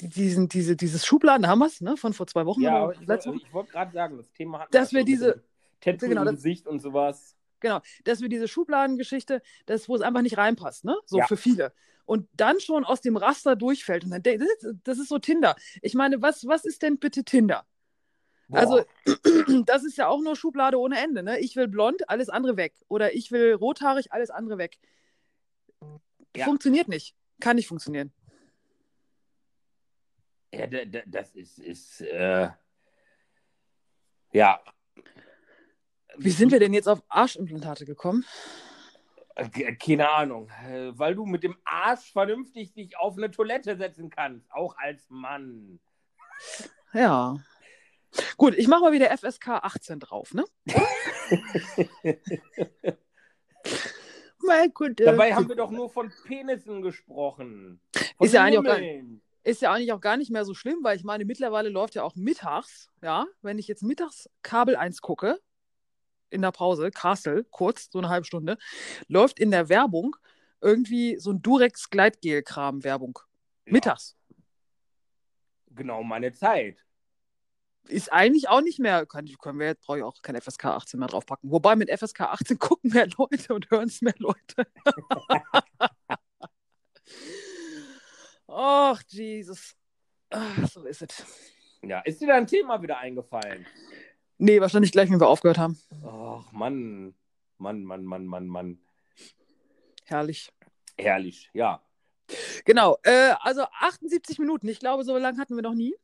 diesen, diese, dieses Schubladen, haben wir es, ne, von vor zwei Wochen. Ja, ich, ich wollte gerade sagen, das Thema hat dass wir diese Tattoo genau, im Gesicht und sowas. Genau, dass wir diese Schubladengeschichte, das, wo es einfach nicht reinpasst, ne? So ja. für viele. Und dann schon aus dem Raster durchfällt. Und dann das ist, das ist so Tinder. Ich meine, was, was ist denn bitte Tinder? Boah. Also, das ist ja auch nur Schublade ohne Ende. Ne? Ich will blond, alles andere weg. Oder ich will rothaarig, alles andere weg. Ja. Funktioniert nicht. Kann nicht funktionieren. Ja, das ist, ist äh, ja, wie sind wir denn jetzt auf Arschimplantate gekommen? Keine Ahnung. Weil du mit dem Arsch vernünftig dich auf eine Toilette setzen kannst, auch als Mann. Ja. Gut, ich mache mal wieder FSK 18 drauf, ne? mein Gott. Dabei haben wir doch nur von Penissen gesprochen. Von ist ja, eigentlich auch gar, ist ja eigentlich auch gar nicht mehr so schlimm, weil ich meine, mittlerweile läuft ja auch mittags, ja, wenn ich jetzt mittags Kabel 1 gucke, in der Pause, Castle, kurz, so eine halbe Stunde, läuft in der Werbung irgendwie so ein Durex Gleitgel-Kram Werbung. Ja. Mittags. Genau meine Zeit. Ist eigentlich auch nicht mehr, kann, können wir jetzt, brauche ich auch kein FSK 18 mehr draufpacken. Wobei mit FSK 18 gucken mehr Leute und hören es mehr Leute. Ach, Jesus. Ach, so ist es. Ja, ist dir da ein Thema wieder eingefallen? Nee, wahrscheinlich gleich, wenn wir aufgehört haben. Ach, Mann. Mann, Mann, Mann, Mann, Mann. Herrlich. Herrlich, ja. Genau, äh, also 78 Minuten. Ich glaube, so lange hatten wir noch nie.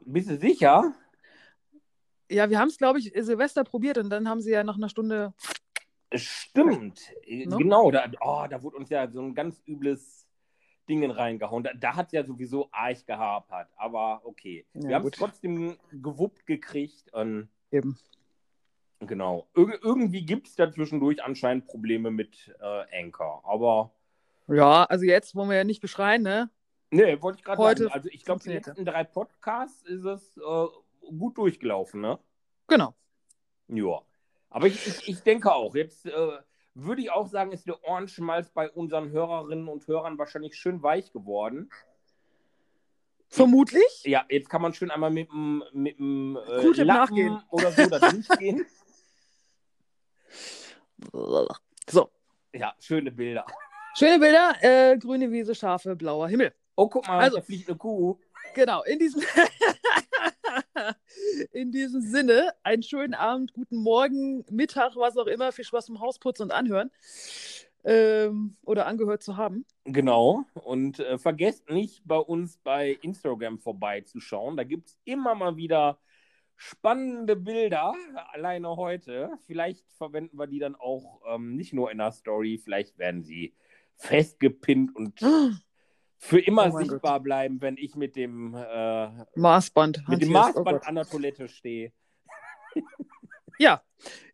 Bist du sicher? Ja, wir haben es, glaube ich, Silvester probiert und dann haben sie ja nach einer Stunde. Stimmt, no? genau. Da, oh, da wurde uns ja so ein ganz übles Dingen reingehauen. Da, da hat es ja sowieso arg gehapert, aber okay. Ja, wir haben es trotzdem gewuppt gekriegt. Und Eben. Genau. Ir irgendwie gibt es da zwischendurch anscheinend Probleme mit äh, Anchor, aber. Ja, also jetzt wollen wir ja nicht beschreien, ne? Nee, wollte ich gerade sagen. Also ich glaube, die letzten drei Podcasts ist es äh, gut durchgelaufen, ne? Genau. Ja. Aber ich, ich, ich denke auch, jetzt äh, würde ich auch sagen, ist der Orange, Orange-Schmalz bei unseren Hörerinnen und Hörern wahrscheinlich schön weich geworden. Vermutlich. Ja, jetzt kann man schön einmal mit dem mit dem äh, Lappen nachgehen. oder so da durchgehen. So. Ja, schöne Bilder. Schöne Bilder, äh, grüne Wiese, Schafe, blauer Himmel. Oh, guck mal, Also- da fliegt eine Kuh. Genau, in diesem, in diesem Sinne, einen schönen Abend, guten Morgen, Mittag, was auch immer, viel Spaß beim Hausputzen und Anhören. Ähm, oder angehört zu haben. Genau. Und äh, vergesst nicht, bei uns bei Instagram vorbeizuschauen. Da gibt es immer mal wieder spannende Bilder, alleine heute. Vielleicht verwenden wir die dann auch ähm, nicht nur in der Story, vielleicht werden sie festgepinnt und für immer Oh sichtbar bleiben, wenn ich mit dem, äh, Maßband. mit dem. Oh Maßband Gott. an der Toilette stehe. Ja,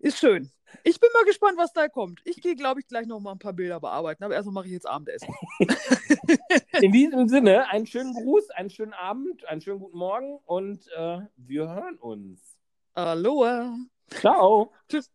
ist schön. Ich bin mal gespannt, was da kommt. Ich gehe, glaube ich, gleich noch mal ein paar Bilder bearbeiten, aber erstmal mache ich jetzt Abendessen. In diesem Sinne, einen schönen Gruß, einen schönen Abend, einen schönen guten Morgen und äh, wir hören uns. Aloha. Ciao. Tschüss.